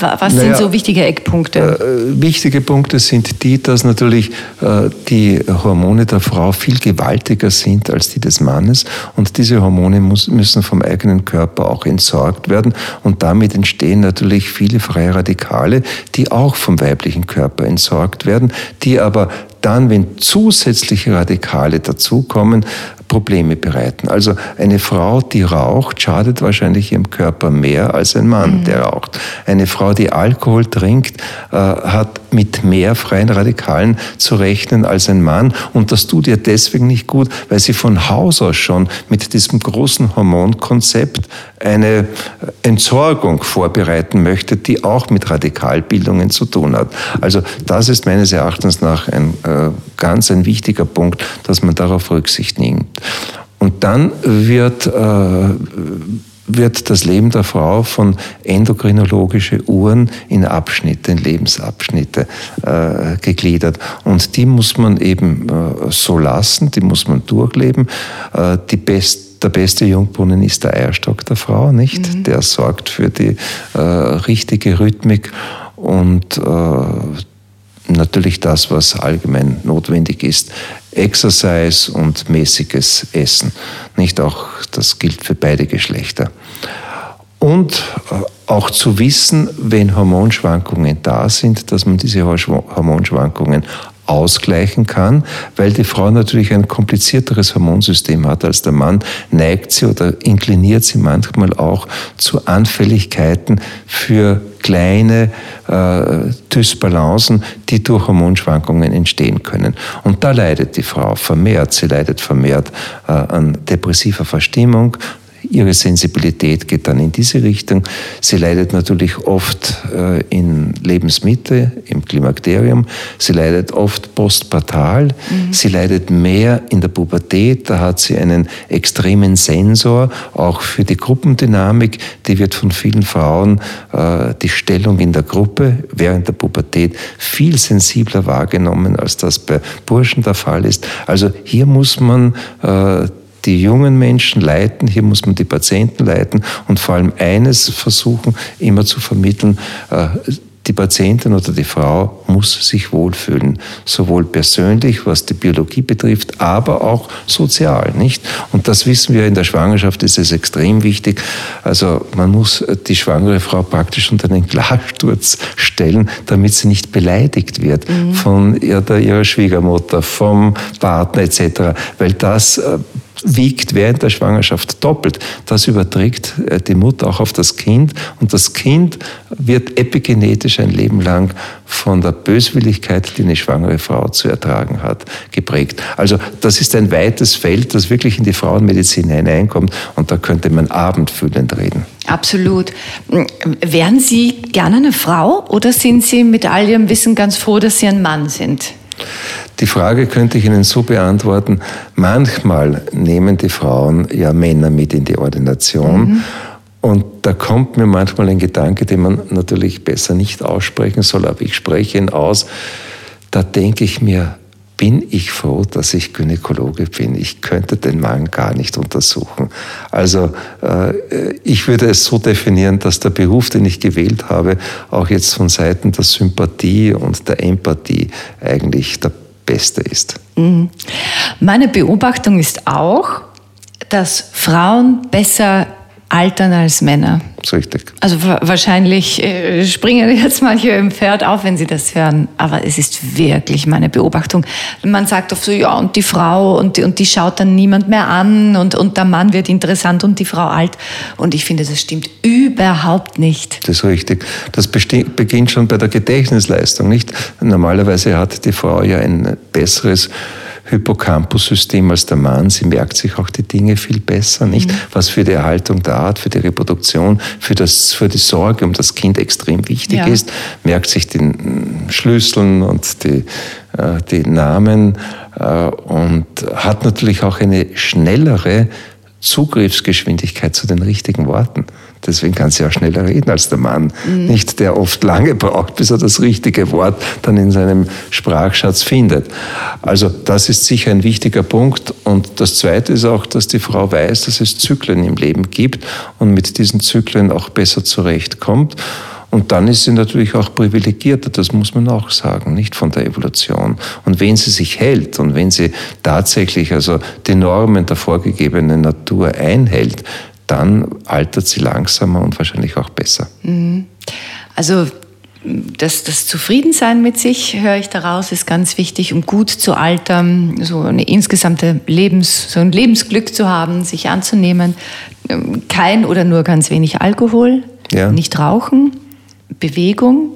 Was naja, sind so wichtige Eckpunkte? Äh, wichtige Punkte sind die, dass natürlich äh, die Hormone der Frau viel gewaltiger sind als die des Mannes und diese Hormone muss, müssen vom eigenen Körper auch entsorgt werden und damit entstehen natürlich viele freie Radikale, die auch vom weiblichen Körper entsorgt werden, die aber dann, wenn zusätzliche Radikale dazukommen, Probleme bereiten. Also eine Frau, die raucht, schadet wahrscheinlich ihrem Körper mehr als ein Mann, mhm. der raucht. Eine Frau, die Alkohol trinkt, äh, hat mit mehr freien Radikalen zu rechnen als ein Mann. Und das tut ihr deswegen nicht gut, weil sie von Haus aus schon mit diesem großen Hormonkonzept eine Entsorgung vorbereiten möchte, die auch mit Radikalbildungen zu tun hat. Also das ist meines Erachtens nach ein äh, ganz ein wichtiger Punkt, dass man darauf Rücksicht nimmt. Und dann wird äh, wird das Leben der Frau von endokrinologische Uhren in Abschnitte, in Lebensabschnitte äh, gegliedert. Und die muss man eben äh, so lassen, die muss man durchleben. Äh, die best, der beste Jungbrunnen ist der Eierstock der Frau, nicht? Mhm. Der sorgt für die äh, richtige Rhythmik und äh, natürlich das, was allgemein notwendig ist, Exercise und mäßiges Essen. Nicht auch, das gilt für beide Geschlechter. Und äh, auch zu wissen, wenn Hormonschwankungen da sind, dass man diese Hormonschwankungen ausgleichen kann, weil die Frau natürlich ein komplizierteres Hormonsystem hat als der Mann, neigt sie oder inkliniert sie manchmal auch zu Anfälligkeiten für kleine äh, Dysbalancen, die durch Hormonschwankungen entstehen können. Und da leidet die Frau vermehrt. Sie leidet vermehrt äh, an depressiver Verstimmung, Ihre Sensibilität geht dann in diese Richtung. Sie leidet natürlich oft äh, in Lebensmitte, im Klimakterium. Sie leidet oft postpartal. Mhm. Sie leidet mehr in der Pubertät. Da hat sie einen extremen Sensor, auch für die Gruppendynamik. Die wird von vielen Frauen, äh, die Stellung in der Gruppe während der Pubertät, viel sensibler wahrgenommen, als das bei Burschen der Fall ist. Also hier muss man äh, die jungen Menschen leiten, hier muss man die Patienten leiten und vor allem eines versuchen, immer zu vermitteln, äh, die Patientin oder die Frau muss sich wohlfühlen, sowohl persönlich, was die Biologie betrifft, aber auch sozial, nicht? Und das wissen wir in der Schwangerschaft ist es extrem wichtig. Also man muss die schwangere Frau praktisch unter einen Glassturz stellen, damit sie nicht beleidigt wird mhm. von ihrer, ihrer Schwiegermutter, vom Partner etc., weil das äh, wiegt während der Schwangerschaft doppelt. Das überträgt äh, die Mutter auch auf das Kind und das Kind wird epigenetisch ein Leben lang von der Böswilligkeit, die eine schwangere Frau zu ertragen hat, geprägt. Also das ist ein weites Feld, das wirklich in die Frauenmedizin hineinkommt und da könnte man abendfüllend reden. Absolut. Wären Sie gerne eine Frau oder sind Sie mit all Ihrem Wissen ganz froh, dass Sie ein Mann sind? Die Frage könnte ich Ihnen so beantworten. Manchmal nehmen die Frauen ja Männer mit in die Ordination. Mhm. Und da kommt mir manchmal ein Gedanke, den man natürlich besser nicht aussprechen soll, aber ich spreche ihn aus. Da denke ich mir, bin ich froh, dass ich Gynäkologe bin. Ich könnte den Mann gar nicht untersuchen. Also äh, ich würde es so definieren, dass der Beruf, den ich gewählt habe, auch jetzt von Seiten der Sympathie und der Empathie eigentlich der beste ist. Mhm. Meine Beobachtung ist auch, dass Frauen besser altern als Männer. Das ist richtig. Also wahrscheinlich äh, springen jetzt manche im Pferd auf, wenn sie das hören. Aber es ist wirklich meine Beobachtung. Man sagt oft so, ja, und die Frau, und die, und die schaut dann niemand mehr an, und, und der Mann wird interessant und die Frau alt. Und ich finde, das stimmt überhaupt nicht. Das ist richtig. Das beginnt schon bei der Gedächtnisleistung, nicht? Normalerweise hat die Frau ja ein besseres Hippocampus-System als der Mann. Sie merkt sich auch die Dinge viel besser, nicht? Mhm. Was für die Erhaltung der Art, für die Reproduktion, für, das, für die Sorge um das Kind extrem wichtig ja. ist. Merkt sich den Schlüsseln und die, äh, die Namen äh, und hat natürlich auch eine schnellere Zugriffsgeschwindigkeit zu den richtigen Worten. Deswegen kann sie auch schneller reden als der Mann. Mhm. Nicht der oft lange braucht, bis er das richtige Wort dann in seinem Sprachschatz findet. Also das ist sicher ein wichtiger Punkt. Und das Zweite ist auch, dass die Frau weiß, dass es Zyklen im Leben gibt und mit diesen Zyklen auch besser zurechtkommt. Und dann ist sie natürlich auch privilegierter, das muss man auch sagen, nicht von der Evolution. Und wenn sie sich hält und wenn sie tatsächlich also die Normen der vorgegebenen Natur einhält, dann altert sie langsamer und wahrscheinlich auch besser. Mhm. Also das, das Zufriedensein mit sich, höre ich daraus, ist ganz wichtig, um gut zu altern, so eine insgesamte Lebens, so ein Lebensglück zu haben, sich anzunehmen. Kein oder nur ganz wenig Alkohol, ja. nicht rauchen, Bewegung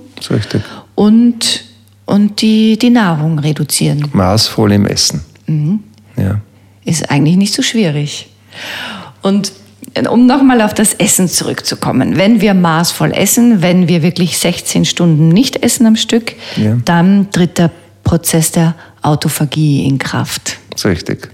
und, und die, die Nahrung reduzieren. Maßvoll im Essen. Mhm. Ja. Ist eigentlich nicht so schwierig. Und um nochmal auf das Essen zurückzukommen. Wenn wir maßvoll essen, wenn wir wirklich 16 Stunden nicht essen am Stück, ja. dann tritt der Prozess der Autophagie in Kraft. Das ist richtig.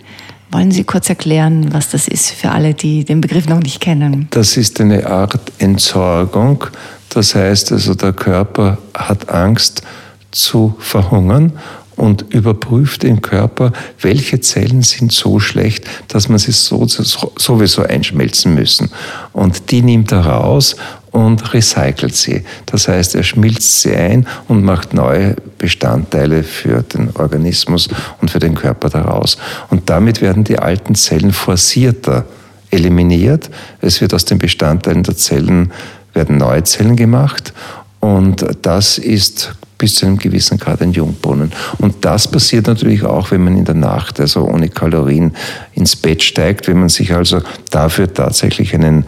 Wollen Sie kurz erklären, was das ist für alle, die den Begriff noch nicht kennen? Das ist eine Art Entsorgung. Das heißt also, der Körper hat Angst zu verhungern und überprüft im Körper, welche Zellen sind so schlecht, dass man sie so, sowieso einschmelzen müssen. Und die nimmt er raus und recycelt sie. Das heißt, er schmilzt sie ein und macht neue Bestandteile für den Organismus und für den Körper daraus. Und damit werden die alten Zellen forcierter eliminiert. Es wird aus den Bestandteilen der Zellen werden neue Zellen gemacht und das ist bis zu einem gewissen Grad ein Jungbrunnen. Und das passiert natürlich auch, wenn man in der Nacht, also ohne Kalorien, ins Bett steigt, wenn man sich also dafür tatsächlich einen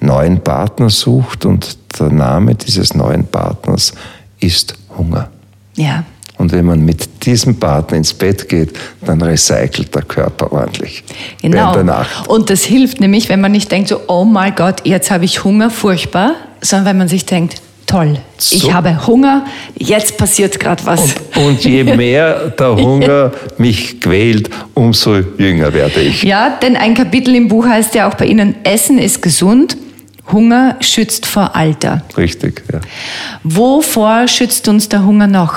neuen Partner sucht und der Name dieses neuen Partners ist Hunger. Ja. Und wenn man mit diesem Partner ins Bett geht, dann recycelt der Körper ordentlich. Genau. Und das hilft nämlich, wenn man nicht denkt so, oh mein Gott, jetzt habe ich Hunger, furchtbar, sondern wenn man sich denkt, toll. So. Ich habe Hunger, jetzt passiert gerade was. Und, und, je *laughs* mehr der Hunger mich quält, umso jünger werde ich. Ja, denn ein Kapitel im Buch heißt ja auch bei Ihnen, Essen ist gesund, Hunger schützt vor Alter. Richtig, ja. Wovor schützt uns der Hunger noch?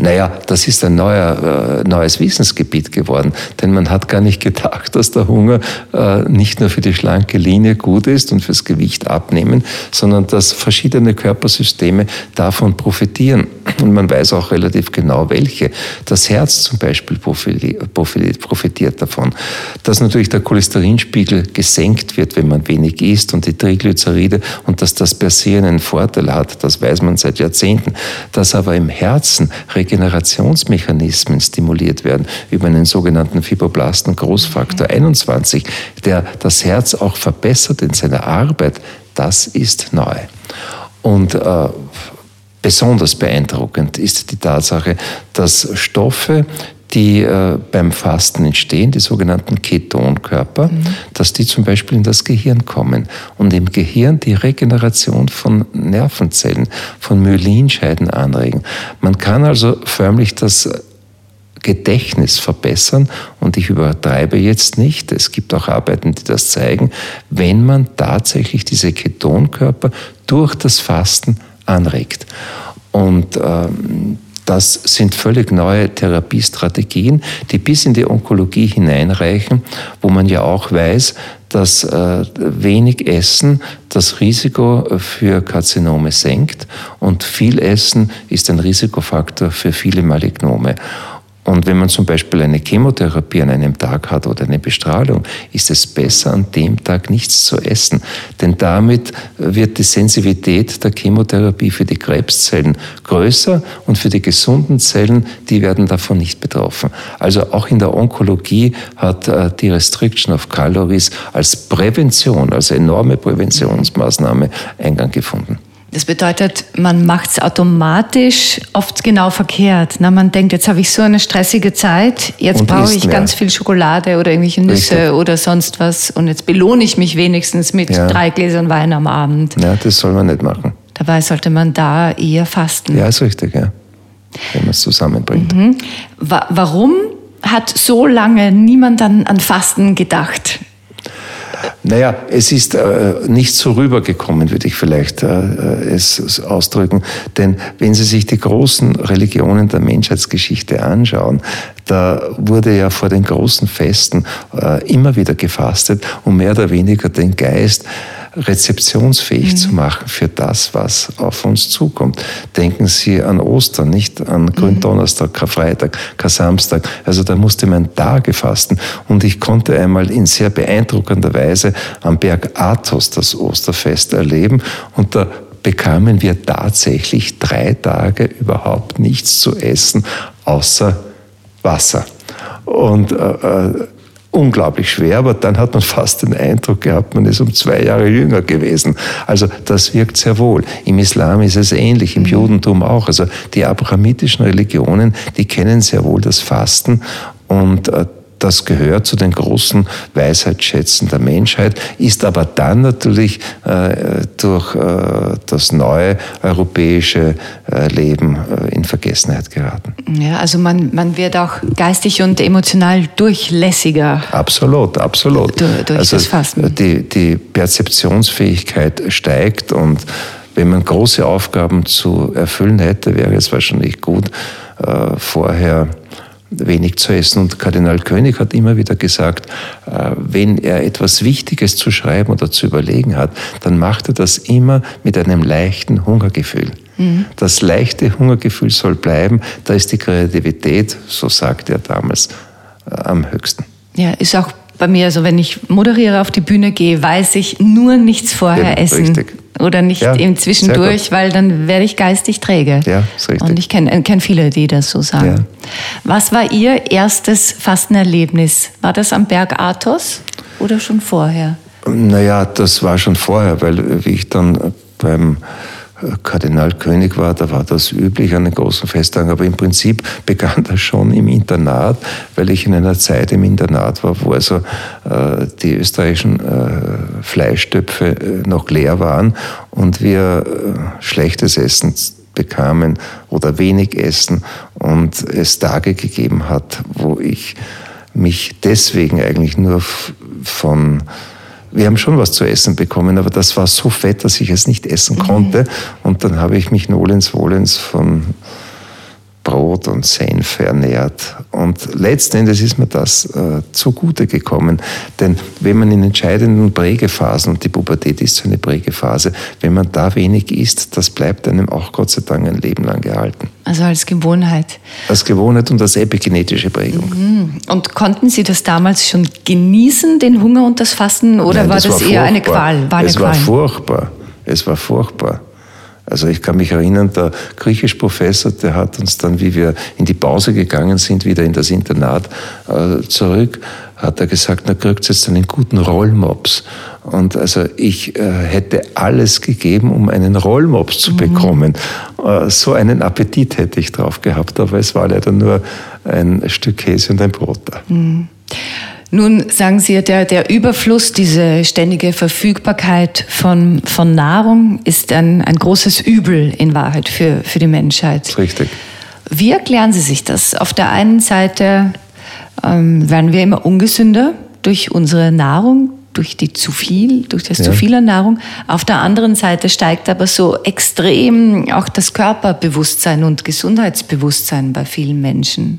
Naja, das ist ein neuer, äh, neues Wissensgebiet geworden, denn man hat gar nicht gedacht, dass der Hunger äh, nicht nur für die schlanke Linie gut ist und fürs Gewicht abnehmen, sondern dass verschiedene Körpersysteme davon profitieren. Und man weiß auch relativ genau, welche. Das Herz zum Beispiel profitiert davon. Dass natürlich der Cholesterinspiegel gesenkt wird, wenn man wenig isst und die Triglyceride und dass das per se einen Vorteil hat, das weiß man seit Jahrzehnten. Dass aber im Herzen Regenerationsmechanismen stimuliert werden über einen sogenannten Fibroblasten Großfaktor 21, der das Herz auch verbessert in seiner Arbeit, das ist neu. Und äh, besonders beeindruckend ist die Tatsache, dass Stoffe, die äh, beim Fasten entstehen, die sogenannten Ketonkörper, mhm. dass die zum Beispiel in das Gehirn kommen und im Gehirn die Regeneration von Nervenzellen, von Myelinscheiden anregen. Man kann also förmlich das Gedächtnis verbessern und ich übertreibe jetzt nicht, es gibt auch Arbeiten, die das zeigen, wenn man tatsächlich diese Ketonkörper durch das Fasten anregt. Und ähm, das sind völlig neue Therapiestrategien, die bis in die Onkologie hineinreichen, wo man ja auch weiß, dass äh, wenig Essen das Risiko für Karzinome senkt und viel Essen ist ein Risikofaktor für viele Malignome. Und wenn man zum Beispiel eine Chemotherapie an einem Tag hat oder eine Bestrahlung, ist es besser, an dem Tag nichts zu essen. Denn damit wird die Sensitivität der Chemotherapie für die Krebszellen größer und für die gesunden Zellen, die werden davon nicht betroffen. Also auch in der Onkologie hat äh, die Restriction of Calories als Prävention, als enorme Präventionsmaßnahme Eingang gefunden. Das bedeutet, man macht es automatisch oft genau verkehrt. Na, man denkt, jetzt habe ich so eine stressige Zeit, jetzt brauche ich mehr. ganz viel Schokolade oder irgendwelche Nüsse Richtig. oder sonst was und jetzt belohne ich mich wenigstens mit ja. drei Gläsern Wein am Abend. Ja, das soll man nicht machen. Dabei sollte man da eher fasten. Ja, ist richtig, ja. Wenn man es zusammenbringt. Mhm. Warum hat so lange niemand an, an Fasten gedacht? Naja, es ist äh, nicht so rübergekommen, würde ich vielleicht äh, es ausdrücken. Denn wenn Sie sich die großen Religionen der Menschheitsgeschichte anschauen, da wurde ja vor den großen Festen äh, immer wieder gefastet, um mehr oder weniger den Geist rezeptionsfähig mhm. zu machen für das, was auf uns zukommt. Denken Sie an Ostern, nicht an Gründonnerstag, Karfreitag, Kar-Samstag. Also da musste man Tage fasten. Und ich konnte einmal in sehr beeindruckender Weise am Berg Athos das Osterfest erleben. Und da bekamen wir tatsächlich drei Tage überhaupt nichts zu essen, außer Wasser. Und äh, äh unglaublich schwer, aber dann hat man fast den Eindruck gehabt, man ist um zwei Jahre jünger gewesen. Also das wirkt sehr wohl. Im Islam ist es ähnlich, im Judentum auch. Also die abrahamitischen Religionen, die kennen sehr wohl das Fasten und äh, das gehört zu den großen Weisheitsschätzen der Menschheit, ist aber dann natürlich äh, durch äh, das neue europäische äh, Leben in Vergessenheit geraten. Ja, also man, man wird auch geistig und emotional durchlässiger. Absolut, absolut. Durch, durch also das Fasten. Die, die Perzeptionsfähigkeit steigt und wenn man große Aufgaben zu erfüllen hätte, wäre es wahrscheinlich gut, vorher wenig zu essen. Und Kardinal König hat immer wieder gesagt, äh, wenn er etwas Wichtiges zu schreiben oder zu überlegen hat, dann macht er das immer mit einem leichten Hungergefühl. Mhm. Das leichte Hungergefühl soll bleiben, da ist die Kreativität, so sagte er damals, äh, am höchsten. Ja, ist auch bei mir so, wenn ich moderiere auf die Bühne gehe, weiß ich nur nichts vorher ja, essen. Richtig. Oder nicht ja, eben zwischendurch, weil dann werde ich geistig träge. Ja, ist richtig. Und ich kenne äh, kenn viele, die das so sagen. Ja. Was war Ihr erstes Fastenerlebnis? War das am Berg Athos oder schon vorher? Naja, das war schon vorher, weil wie ich dann beim Kardinal König war, da war das üblich an den großen Festtagen, aber im Prinzip begann das schon im Internat, weil ich in einer Zeit im Internat war, wo also äh, die österreichischen äh, Fleischtöpfe äh, noch leer waren und wir äh, schlechtes Essen bekamen oder wenig Essen und es Tage gegeben hat, wo ich mich deswegen eigentlich nur von wir haben schon was zu essen bekommen, aber das war so fett, dass ich es nicht essen mhm. konnte. Und dann habe ich mich nolens wohlens von Brot und Senf ernährt. Und letzten Endes ist mir das äh, zugute gekommen. Denn wenn man in entscheidenden Prägephasen, und die Pubertät ist so eine Prägephase, wenn man da wenig isst, das bleibt einem auch Gott sei Dank ein Leben lang gehalten. Also als Gewohnheit. Als Gewohnheit und als epigenetische Prägung. Mhm. Und konnten Sie das damals schon genießen, den Hunger und das Fasten, oder Nein, war das, das war eher eine Qual? War eine es Qual? war furchtbar. Es war furchtbar. Also ich kann mich erinnern, der Griechischprofessor, der hat uns dann, wie wir in die Pause gegangen sind, wieder in das Internat äh, zurück, hat er gesagt, na kriegt jetzt einen guten Rollmops. Und also ich äh, hätte alles gegeben, um einen Rollmops zu mhm. bekommen. Äh, so einen Appetit hätte ich drauf gehabt, aber es war leider nur ein Stück Käse und ein Brot da. Mhm. Nun sagen Sie, der, der Überfluss, diese ständige Verfügbarkeit von, von Nahrung ist ein, ein großes Übel in Wahrheit für, für die Menschheit. Richtig. Wie erklären Sie sich das? Auf der einen Seite ähm, werden wir immer ungesünder durch unsere Nahrung, durch die zu viel, durch das ja. zu viel an Nahrung. Auf der anderen Seite steigt aber so extrem auch das Körperbewusstsein und Gesundheitsbewusstsein bei vielen Menschen.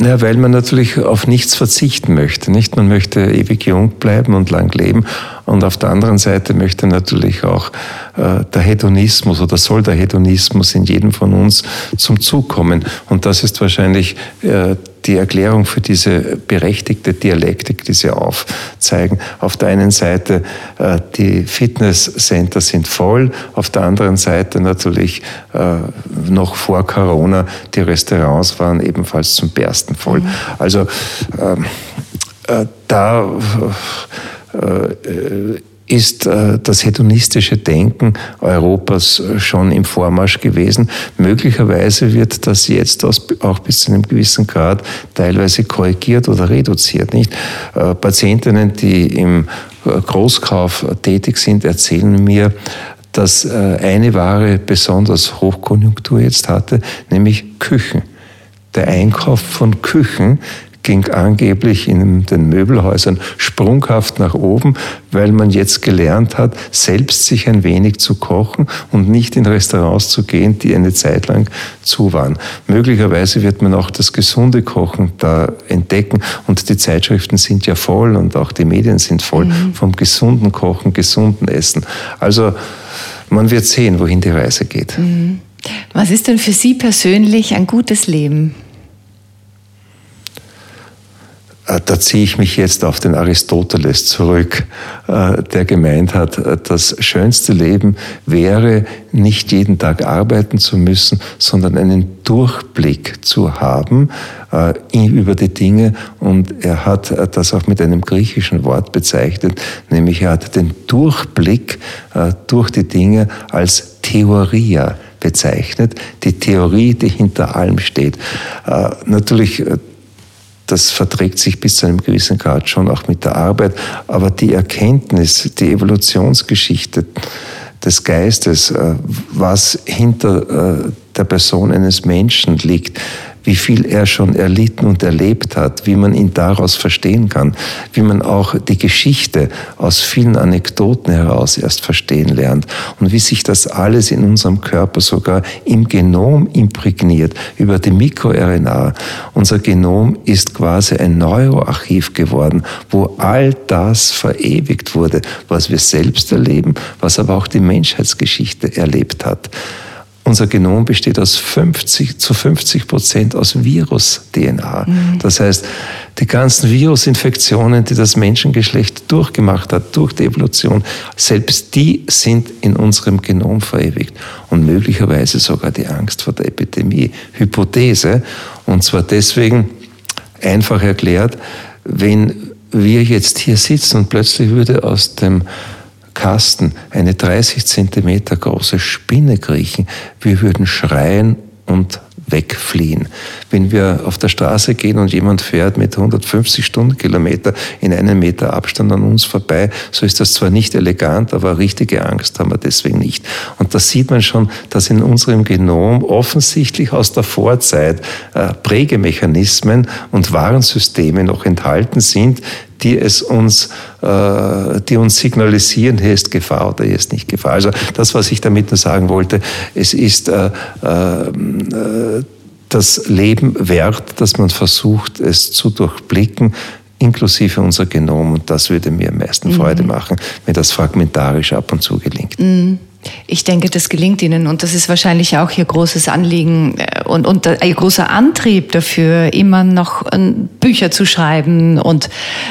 Ja, weil man natürlich auf nichts verzichten möchte. Nicht? Man möchte ewig jung bleiben und lang leben. Und auf der anderen Seite möchte natürlich auch äh, der Hedonismus oder soll der Hedonismus in jedem von uns zum Zug kommen. Und das ist wahrscheinlich äh, die Erklärung für diese berechtigte Dialektik, die Sie aufzeigen. Auf der einen Seite, äh, die Fitnesscenter sind voll, auf der anderen Seite natürlich äh, noch vor Corona, die Restaurants waren ebenfalls zum Bersten voll. Mhm. Also ähm, äh, da äh, ist äh, das hedonistische Denken Europas schon im Vormarsch gewesen. Möglicherweise wird das jetzt auch bis zu einem gewissen Grad teilweise korrigiert oder reduziert. Nicht? Äh, Patientinnen, die im Großkauf tätig sind, erzählen mir, dass eine Ware besonders Hochkonjunktur jetzt hatte, nämlich Küchen. Der Einkauf von Küchen ging angeblich in den Möbelhäusern sprunghaft nach oben, weil man jetzt gelernt hat, selbst sich ein wenig zu kochen und nicht in Restaurants zu gehen, die eine Zeit lang zu waren. Möglicherweise wird man auch das gesunde Kochen da entdecken und die Zeitschriften sind ja voll und auch die Medien sind voll mhm. vom gesunden Kochen, gesunden Essen. Also man wird sehen, wohin die Reise geht. Mhm. Was ist denn für Sie persönlich ein gutes Leben? Äh, da ziehe ich mich jetzt auf den Aristoteles zurück, äh, der gemeint hat, äh, das schönste Leben wäre, nicht jeden Tag arbeiten zu müssen, sondern einen Durchblick zu haben über die Dinge. Und er hat das auch mit einem griechischen Wort bezeichnet, nämlich er hat den Durchblick durch die Dinge als Theoria bezeichnet, die Theorie, die hinter allem steht. Natürlich das verträgt sich bis zu einem gewissen Grad schon auch mit der Arbeit. Aber die Erkenntnis, die Evolutionsgeschichte des Geistes, äh, was hinter äh, der Person eines Menschen liegt, wie viel er schon erlitten und erlebt hat, wie man ihn daraus verstehen kann, wie man auch die Geschichte aus vielen Anekdoten heraus erst verstehen lernt und wie sich das alles in unserem Körper sogar im Genom imprägniert über die MikroRNA. Unser Genom ist quasi ein Neuroarchiv geworden, wo all das verewigt wurde, was wir selbst erleben, was aber auch die Menschheitsgeschichte erlebt hat. Unser Genom besteht aus 50 zu 50 Prozent aus Virus-DNA. Mhm. Das heißt, die ganzen Virusinfektionen, die das Menschengeschlecht durchgemacht hat, durch die Evolution, selbst die sind in unserem Genom verewigt. Und möglicherweise sogar die Angst vor der Epidemie. Hypothese. Und zwar deswegen einfach erklärt, wenn wir jetzt hier sitzen und plötzlich würde aus dem Kasten eine 30 Zentimeter große Spinne kriechen, wir würden schreien und wegfliehen. Wenn wir auf der Straße gehen und jemand fährt mit 150 Stundenkilometer in einem Meter Abstand an uns vorbei, so ist das zwar nicht elegant, aber richtige Angst haben wir deswegen nicht. Und da sieht man schon, dass in unserem Genom offensichtlich aus der Vorzeit äh, Prägemechanismen und Warnsysteme noch enthalten sind, die es uns, äh, die uns signalisieren, hier ist Gefahr oder hier ist nicht Gefahr. Also das, was ich damit nur sagen wollte, es ist äh, äh, das Leben wert, dass man versucht, es zu durchblicken, inklusive unser Genom. Und das würde mir am meisten Freude mhm. machen, wenn das fragmentarisch ab und zu gelingt. Mhm. Ich denke, das gelingt Ihnen und das ist wahrscheinlich auch Ihr großes Anliegen äh, und, und Ihr großer Antrieb dafür, immer noch äh, Bücher zu schreiben und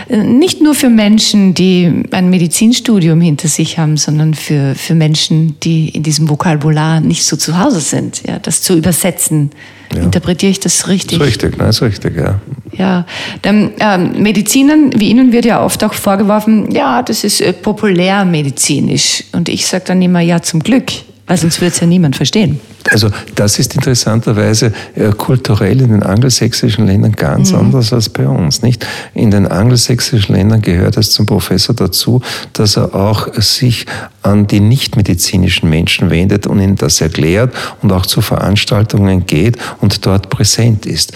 äh, nicht nur für Menschen, die ein Medizinstudium hinter sich haben, sondern für, für Menschen, die in diesem Vokabular nicht so zu Hause sind, ja, das zu übersetzen. Ja. Interpretiere ich das richtig? Ist richtig, nein, ist richtig, ja. Ja, dann, ähm, Medizinern wie Ihnen wird ja oft auch vorgeworfen, ja, das ist äh, populärmedizinisch. Und ich sage dann immer, ja, zum Glück, weil sonst würde es ja niemand verstehen. Also das ist interessanterweise äh, kulturell in den angelsächsischen Ländern ganz mhm. anders als bei uns. Nicht? In den angelsächsischen Ländern gehört es zum Professor dazu, dass er auch sich an die nichtmedizinischen Menschen wendet und ihnen das erklärt und auch zu Veranstaltungen geht und dort präsent ist.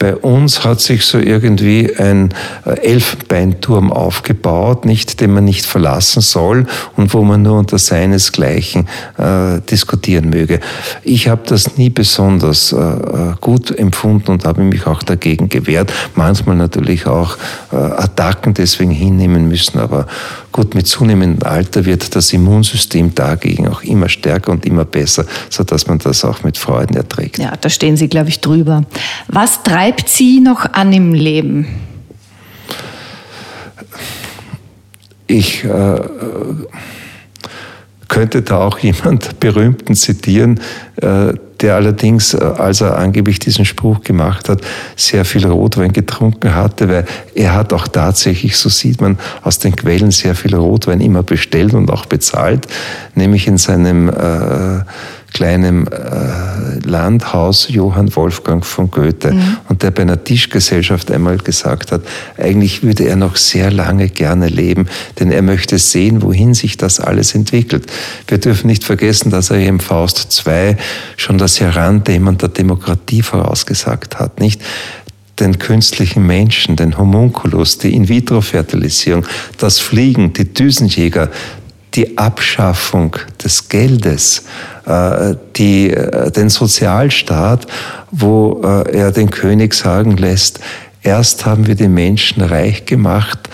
Bei uns hat sich so irgendwie ein äh, Elfenbeinturm aufgebaut, nicht, den man nicht verlassen soll und wo man nur unter seinesgleichen äh, diskutieren möge. Ich habe das nie besonders äh, äh, gut empfunden und habe mich auch dagegen gewehrt. Manchmal natürlich auch äh, Attacken deswegen hinnehmen müssen, aber gut, mit zunehmendem Alter wird das Immunsystem dagegen auch immer stärker und immer besser, sodass man das auch mit Freuden erträgt. Ja, da stehen Sie, glaube ich, drüber. Was treibt Sie noch an im Leben? Ich äh, könnte da auch jemand *laughs* Berühmten zitieren, äh, der allerdings, äh, als er angeblich diesen Spruch gemacht hat, sehr viel Rotwein getrunken hatte, weil er hat auch tatsächlich, so sieht man aus den Quellen, sehr viel Rotwein immer bestellt und auch bezahlt, nämlich in seinem äh, kleinem äh, Landhaus Johann Wolfgang von Goethe mhm. und der bei einer Tischgesellschaft einmal gesagt hat, eigentlich würde er noch sehr lange gerne leben, denn er möchte sehen, wohin sich das alles entwickelt. Wir dürfen nicht vergessen, dass er im Faust II schon das Herandämmern der Demokratie vorausgesagt hat, nicht? den künstlichen Menschen, den Homunculus, die In-vitro-Fertilisierung, das Fliegen, die Düsenjäger, die Abschaffung des Geldes, äh, die, äh, den Sozialstaat, wo äh, er den König sagen lässt, erst haben wir die Menschen reich gemacht,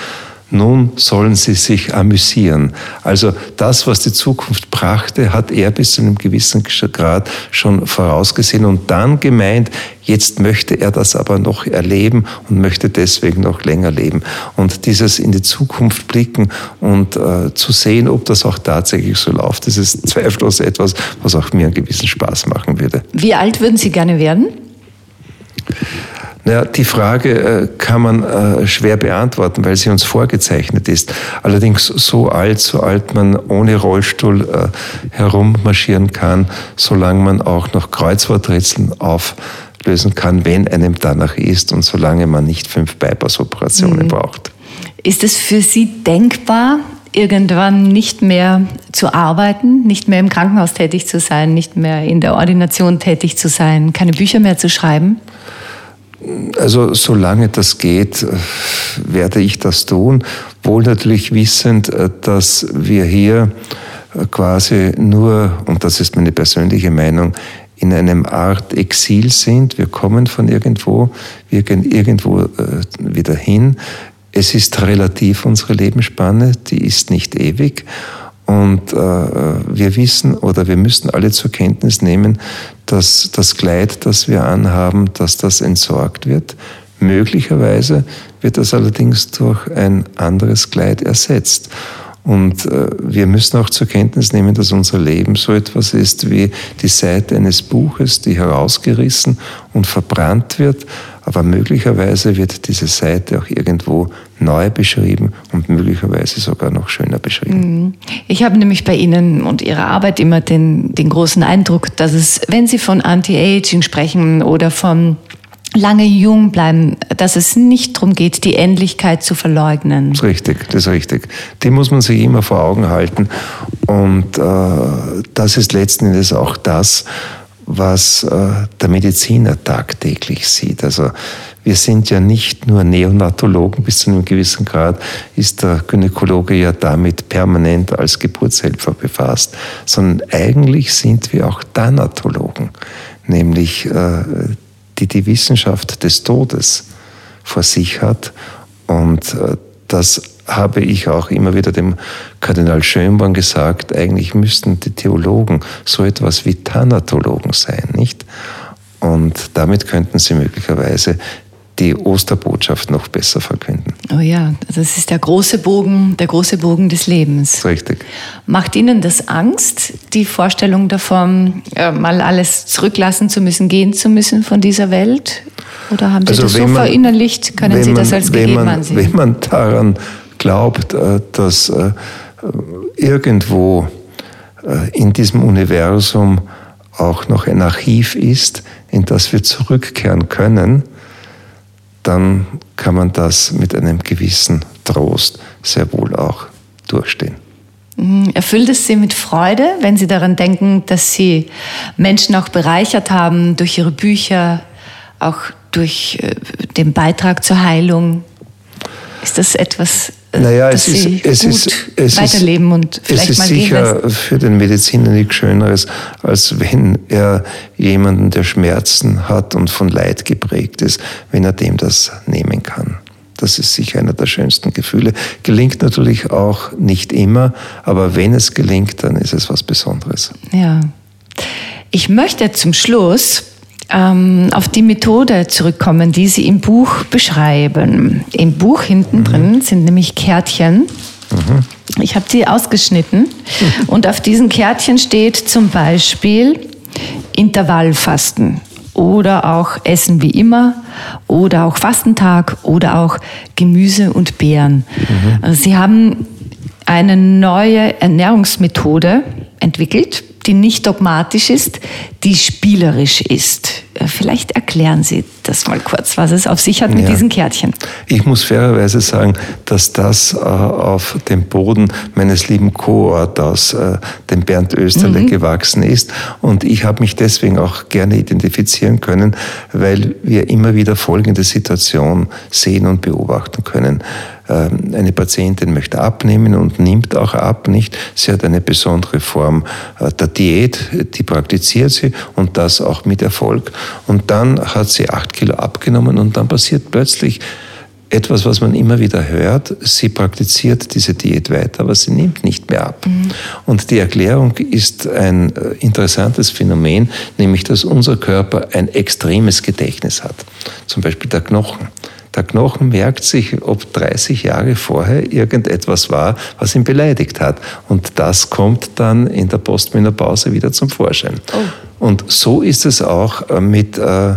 nun sollen sie sich amüsieren. Also das, was die Zukunft brachte, hat er bis zu einem gewissen Grad schon vorausgesehen und dann gemeint, jetzt möchte er das aber noch erleben und möchte deswegen noch länger leben. Und dieses in die Zukunft blicken und äh, zu sehen, ob das auch tatsächlich so läuft, das ist *laughs* zweifellos etwas, was auch mir einen gewissen Spaß machen würde. Wie alt würden Sie gerne werden? Naja, die Frage äh, kann man äh, schwer beantworten, weil sie uns vorgezeichnet ist. Allerdings so alt, so alt man ohne Rollstuhl äh, herummarschieren kann, solange man auch noch Kreuzworträtseln auflösen kann, wenn einem danach ist und solange man nicht fünf Bypass-Operationen mhm. braucht. Ist es für Sie denkbar, irgendwann nicht mehr zu arbeiten, nicht mehr im Krankenhaus tätig zu sein, nicht mehr in der Ordination tätig zu sein, keine Bücher mehr zu schreiben? Also solange das geht, werde ich das tun, wohl natürlich wissend, dass wir hier quasi nur, und das ist meine persönliche Meinung, in einem Art Exil sind. Wir kommen von irgendwo, wir gehen irgendwo äh, wieder hin. Es ist relativ unsere Lebensspanne, die ist nicht ewig. Und äh, wir wissen oder wir müssen alle zur Kenntnis nehmen, dass das Kleid, das wir anhaben, dass das entsorgt wird. Möglicherweise wird das allerdings durch ein anderes Kleid ersetzt. Und äh, wir müssen auch zur Kenntnis nehmen, dass unser Leben so etwas ist wie die Seite eines Buches, die herausgerissen und verbrannt wird aber möglicherweise wird diese Seite auch irgendwo neu beschrieben und möglicherweise sogar noch schöner beschrieben. Mhm. Ich habe nämlich bei Ihnen und Ihrer Arbeit immer den, den großen Eindruck, dass es, wenn Sie von Anti-Aging sprechen oder von lange jung bleiben, dass es nicht darum geht, die Endlichkeit zu verleugnen. Das ist richtig, das ist richtig. Die muss man sich immer vor Augen halten. Und äh, das ist letzten Endes auch das, was äh, der Mediziner tagtäglich sieht. Also wir sind ja nicht nur Neonatologen, bis zu einem gewissen Grad ist der Gynäkologe ja damit permanent als Geburtshelfer befasst, sondern eigentlich sind wir auch Thanatologen, nämlich äh, die die Wissenschaft des Todes vor sich hat. Und äh, das habe ich auch immer wieder dem Kardinal Schönborn gesagt, eigentlich müssten die Theologen so etwas wie Thanatologen sein, nicht? Und damit könnten sie möglicherweise die Osterbotschaft noch besser verkünden. Oh ja, das ist der große Bogen, der große Bogen des Lebens. Richtig. Macht Ihnen das Angst, die Vorstellung davon, äh, mal alles zurücklassen zu müssen, gehen zu müssen von dieser Welt? Oder haben Sie also das so man, verinnerlicht? Können Sie das als gegeben man, ansehen? Wenn man daran glaubt, äh, dass äh, irgendwo in diesem Universum auch noch ein Archiv ist, in das wir zurückkehren können, dann kann man das mit einem gewissen Trost sehr wohl auch durchstehen. Mhm. Erfüllt es Sie mit Freude, wenn Sie daran denken, dass Sie Menschen auch bereichert haben durch Ihre Bücher, auch durch äh, den Beitrag zur Heilung? Ist das etwas, äh, naja, dass es Sie es gut ist, es weiterleben und vielleicht Es ist sicher für den Mediziner nichts Schöneres, als wenn er jemanden, der Schmerzen hat und von Leid geprägt ist, wenn er dem das nehmen kann. Das ist sicher einer der schönsten Gefühle. Gelingt natürlich auch nicht immer, aber wenn es gelingt, dann ist es was Besonderes. Ja. Ich möchte zum Schluss ähm, auf die Methode zurückkommen, die Sie im Buch beschreiben. Im Buch hinten mhm. drin sind nämlich Kärtchen. Mhm. Ich habe sie ausgeschnitten mhm. und auf diesen Kärtchen steht zum Beispiel Intervallfasten oder auch Essen wie immer oder auch Fastentag oder auch Gemüse und Beeren. Also Sie haben eine neue Ernährungsmethode entwickelt, die nicht dogmatisch ist, die spielerisch ist. Äh, vielleicht erklären Sie das mal kurz, was es auf sich hat mit ja. diesen Kärtchen. Ich muss fairerweise sagen, dass das äh, auf dem Boden meines lieben Co-Autors, äh, dem Bernd Österle, mhm. gewachsen ist. Und ich habe mich deswegen auch gerne identifizieren können, weil wir immer wieder folgende Situation sehen und beobachten können. Ähm, eine Patientin möchte abnehmen und nimmt auch ab, nicht? Sie hat eine besondere Form äh, der Diät, die praktiziert sie und das auch mit Erfolg. Und dann hat sie acht Kilo abgenommen und dann passiert plötzlich etwas, was man immer wieder hört. Sie praktiziert diese Diät weiter, aber sie nimmt nicht mehr ab. Mhm. Und die Erklärung ist ein äh, interessantes Phänomen, nämlich dass unser Körper ein extremes Gedächtnis hat. Zum Beispiel der Knochen. Der Knochen merkt sich, ob 30 Jahre vorher irgendetwas war, was ihn beleidigt hat. Und das kommt dann in der Postmenopause wieder zum Vorschein. Oh. Und so ist es auch äh, mit, äh,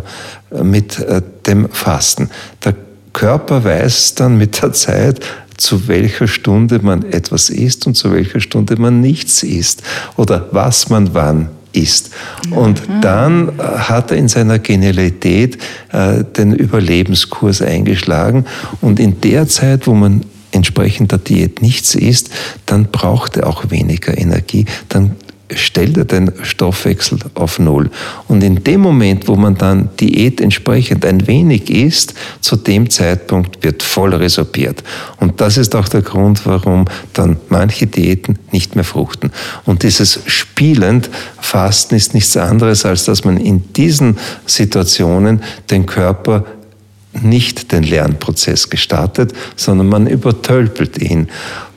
mit äh, dem Fasten. Der Körper weiß dann mit der Zeit, zu welcher Stunde man etwas isst und zu welcher Stunde man nichts isst oder was man wann ist. Und dann äh, hat er in seiner Genialität äh, den Überlebenskurs eingeschlagen. Und in der Zeit, wo man entsprechend der Diät nichts isst, dann braucht er auch weniger Energie. Dann stellt er den Stoffwechsel auf Null. Und in dem Moment, wo man dann Diät entsprechend ein wenig isst, zu dem Zeitpunkt wird voll resorbiert. Und das ist auch der Grund, warum dann manche Diäten nicht mehr fruchten. Und dieses spielend Fasten ist nichts anderes, als dass man in diesen Situationen den Körper nicht den Lernprozess gestartet, sondern man übertölpelt ihn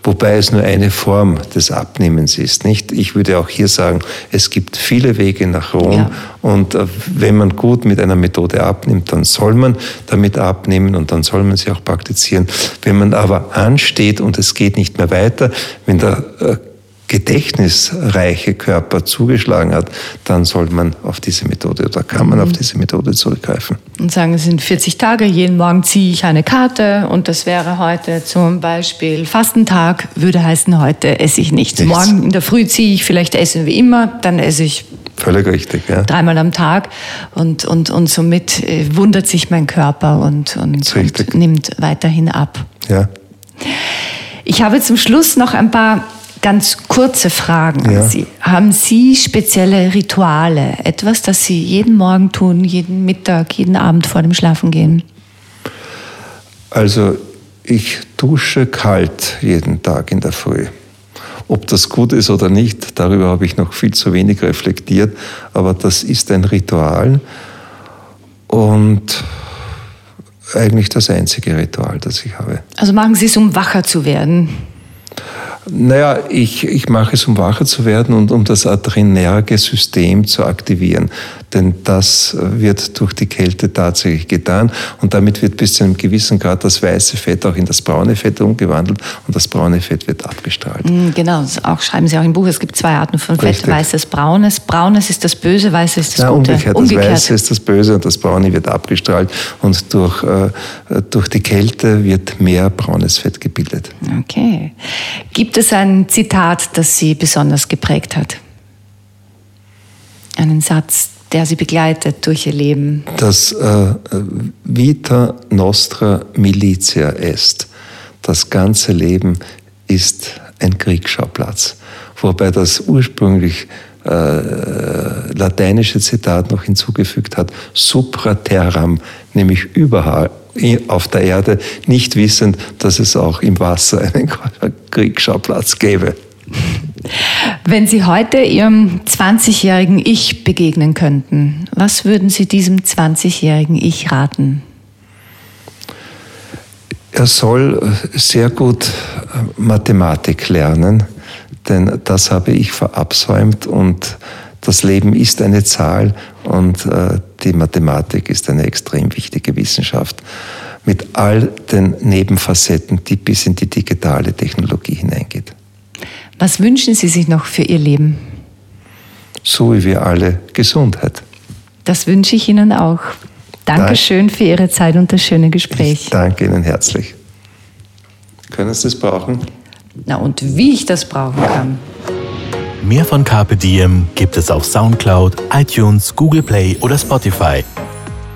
wobei es nur eine Form des Abnehmens ist. Nicht? Ich würde auch hier sagen, es gibt viele Wege nach Rom ja. und äh, wenn man gut mit einer Methode abnimmt, dann soll man damit abnehmen und dann soll man sie auch praktizieren. Wenn man aber ansteht und es geht nicht mehr weiter, wenn der äh, gedächtnisreiche Körper zugeschlagen hat, dann soll man auf diese Methode oder kann man mhm. auf diese Methode zurückgreifen. Und sagen, es sind 40 Tage, jeden Morgen ziehe ich eine Karte und das wäre heute zum Beispiel Fastentag, würde heißen, heute esse ich nichts. nichts. Morgen in der Früh ziehe ich vielleicht Essen wie immer, dann esse ich Völlig richtig, ja. Dreimal am Tag und, und, und somit äh, wundert sich mein Körper und, und, und nimmt weiterhin ab. Ja. Ich habe zum Schluss noch ein paar Ganz kurze Fragen ja. an Sie. Haben Sie spezielle Rituale? Etwas, das Sie jeden Morgen tun, jeden Mittag, jeden Abend vor dem Schlafengehen? Also ich dusche kalt jeden Tag in der Früh. Ob das gut ist oder nicht, darüber habe ich noch viel zu wenig reflektiert, aber das ist ein Ritual. Und eigentlich das einzige Ritual, das ich habe. Also machen Sie es, um wacher zu werden? Naja, ich, ich mache es, um wacher zu werden und um das adrenerge System zu aktivieren. Denn das wird durch die Kälte tatsächlich getan und damit wird bis zu einem gewissen Grad das weiße Fett auch in das braune Fett umgewandelt und das braune Fett wird abgestrahlt. Mm, genau, auch schreiben Sie auch im Buch, es gibt zwei Arten von Fett, Richtig. weißes, braunes. Braunes ist das Böse, weißes ist das ja, Gute. Umgekehrt, umgekehrt, das Weiße ist das Böse und das Braune wird abgestrahlt und durch, äh, durch die Kälte wird mehr braunes Fett gebildet. Okay. Gibt es ein Zitat, das Sie besonders geprägt hat? Einen Satz, der Sie begleitet durch Ihr Leben? Das äh, Vita Nostra Militia est. Das ganze Leben ist ein Kriegsschauplatz. Wobei das ursprünglich äh, lateinische Zitat noch hinzugefügt hat, supra terram, nämlich überall auf der Erde, nicht wissend, dass es auch im Wasser einen *laughs* Kriegsschauplatz gäbe. Wenn Sie heute Ihrem 20-jährigen Ich begegnen könnten, was würden Sie diesem 20-jährigen Ich raten? Er soll sehr gut äh, Mathematik lernen, denn das habe ich verabsäumt und das Leben ist eine Zahl und äh, die Mathematik ist eine extrem wichtige Wissenschaft mit all den Nebenfacetten, die bis in die digitale Technologie hineingeht. Was wünschen Sie sich noch für Ihr Leben? So wie wir alle Gesundheit. Das wünsche ich Ihnen auch. Dankeschön für Ihre Zeit und das schöne Gespräch. Ich danke Ihnen herzlich. Können Sie das brauchen? Na und wie ich das brauchen kann. Mehr von Carpe Diem gibt es auf Soundcloud, iTunes, Google Play oder Spotify.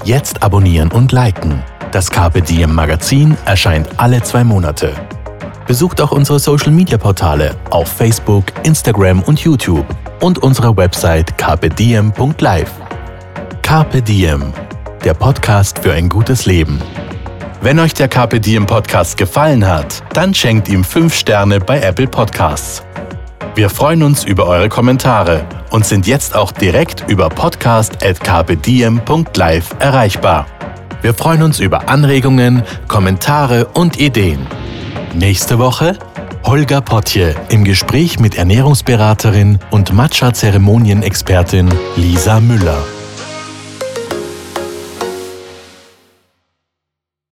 Jetzt abonnieren und liken. Das Carpe Diem Magazin erscheint alle zwei Monate. Besucht auch unsere Social Media Portale auf Facebook, Instagram und YouTube und unsere Website carpediem.live. Carpe Diem, der Podcast für ein gutes Leben. Wenn euch der Carpe Diem Podcast gefallen hat, dann schenkt ihm 5 Sterne bei Apple Podcasts. Wir freuen uns über eure Kommentare und sind jetzt auch direkt über podcast.carpediem.live erreichbar. Wir freuen uns über Anregungen, Kommentare und Ideen. Nächste Woche Holger Potje im Gespräch mit Ernährungsberaterin und Matcha-Zeremonienexpertin Lisa Müller.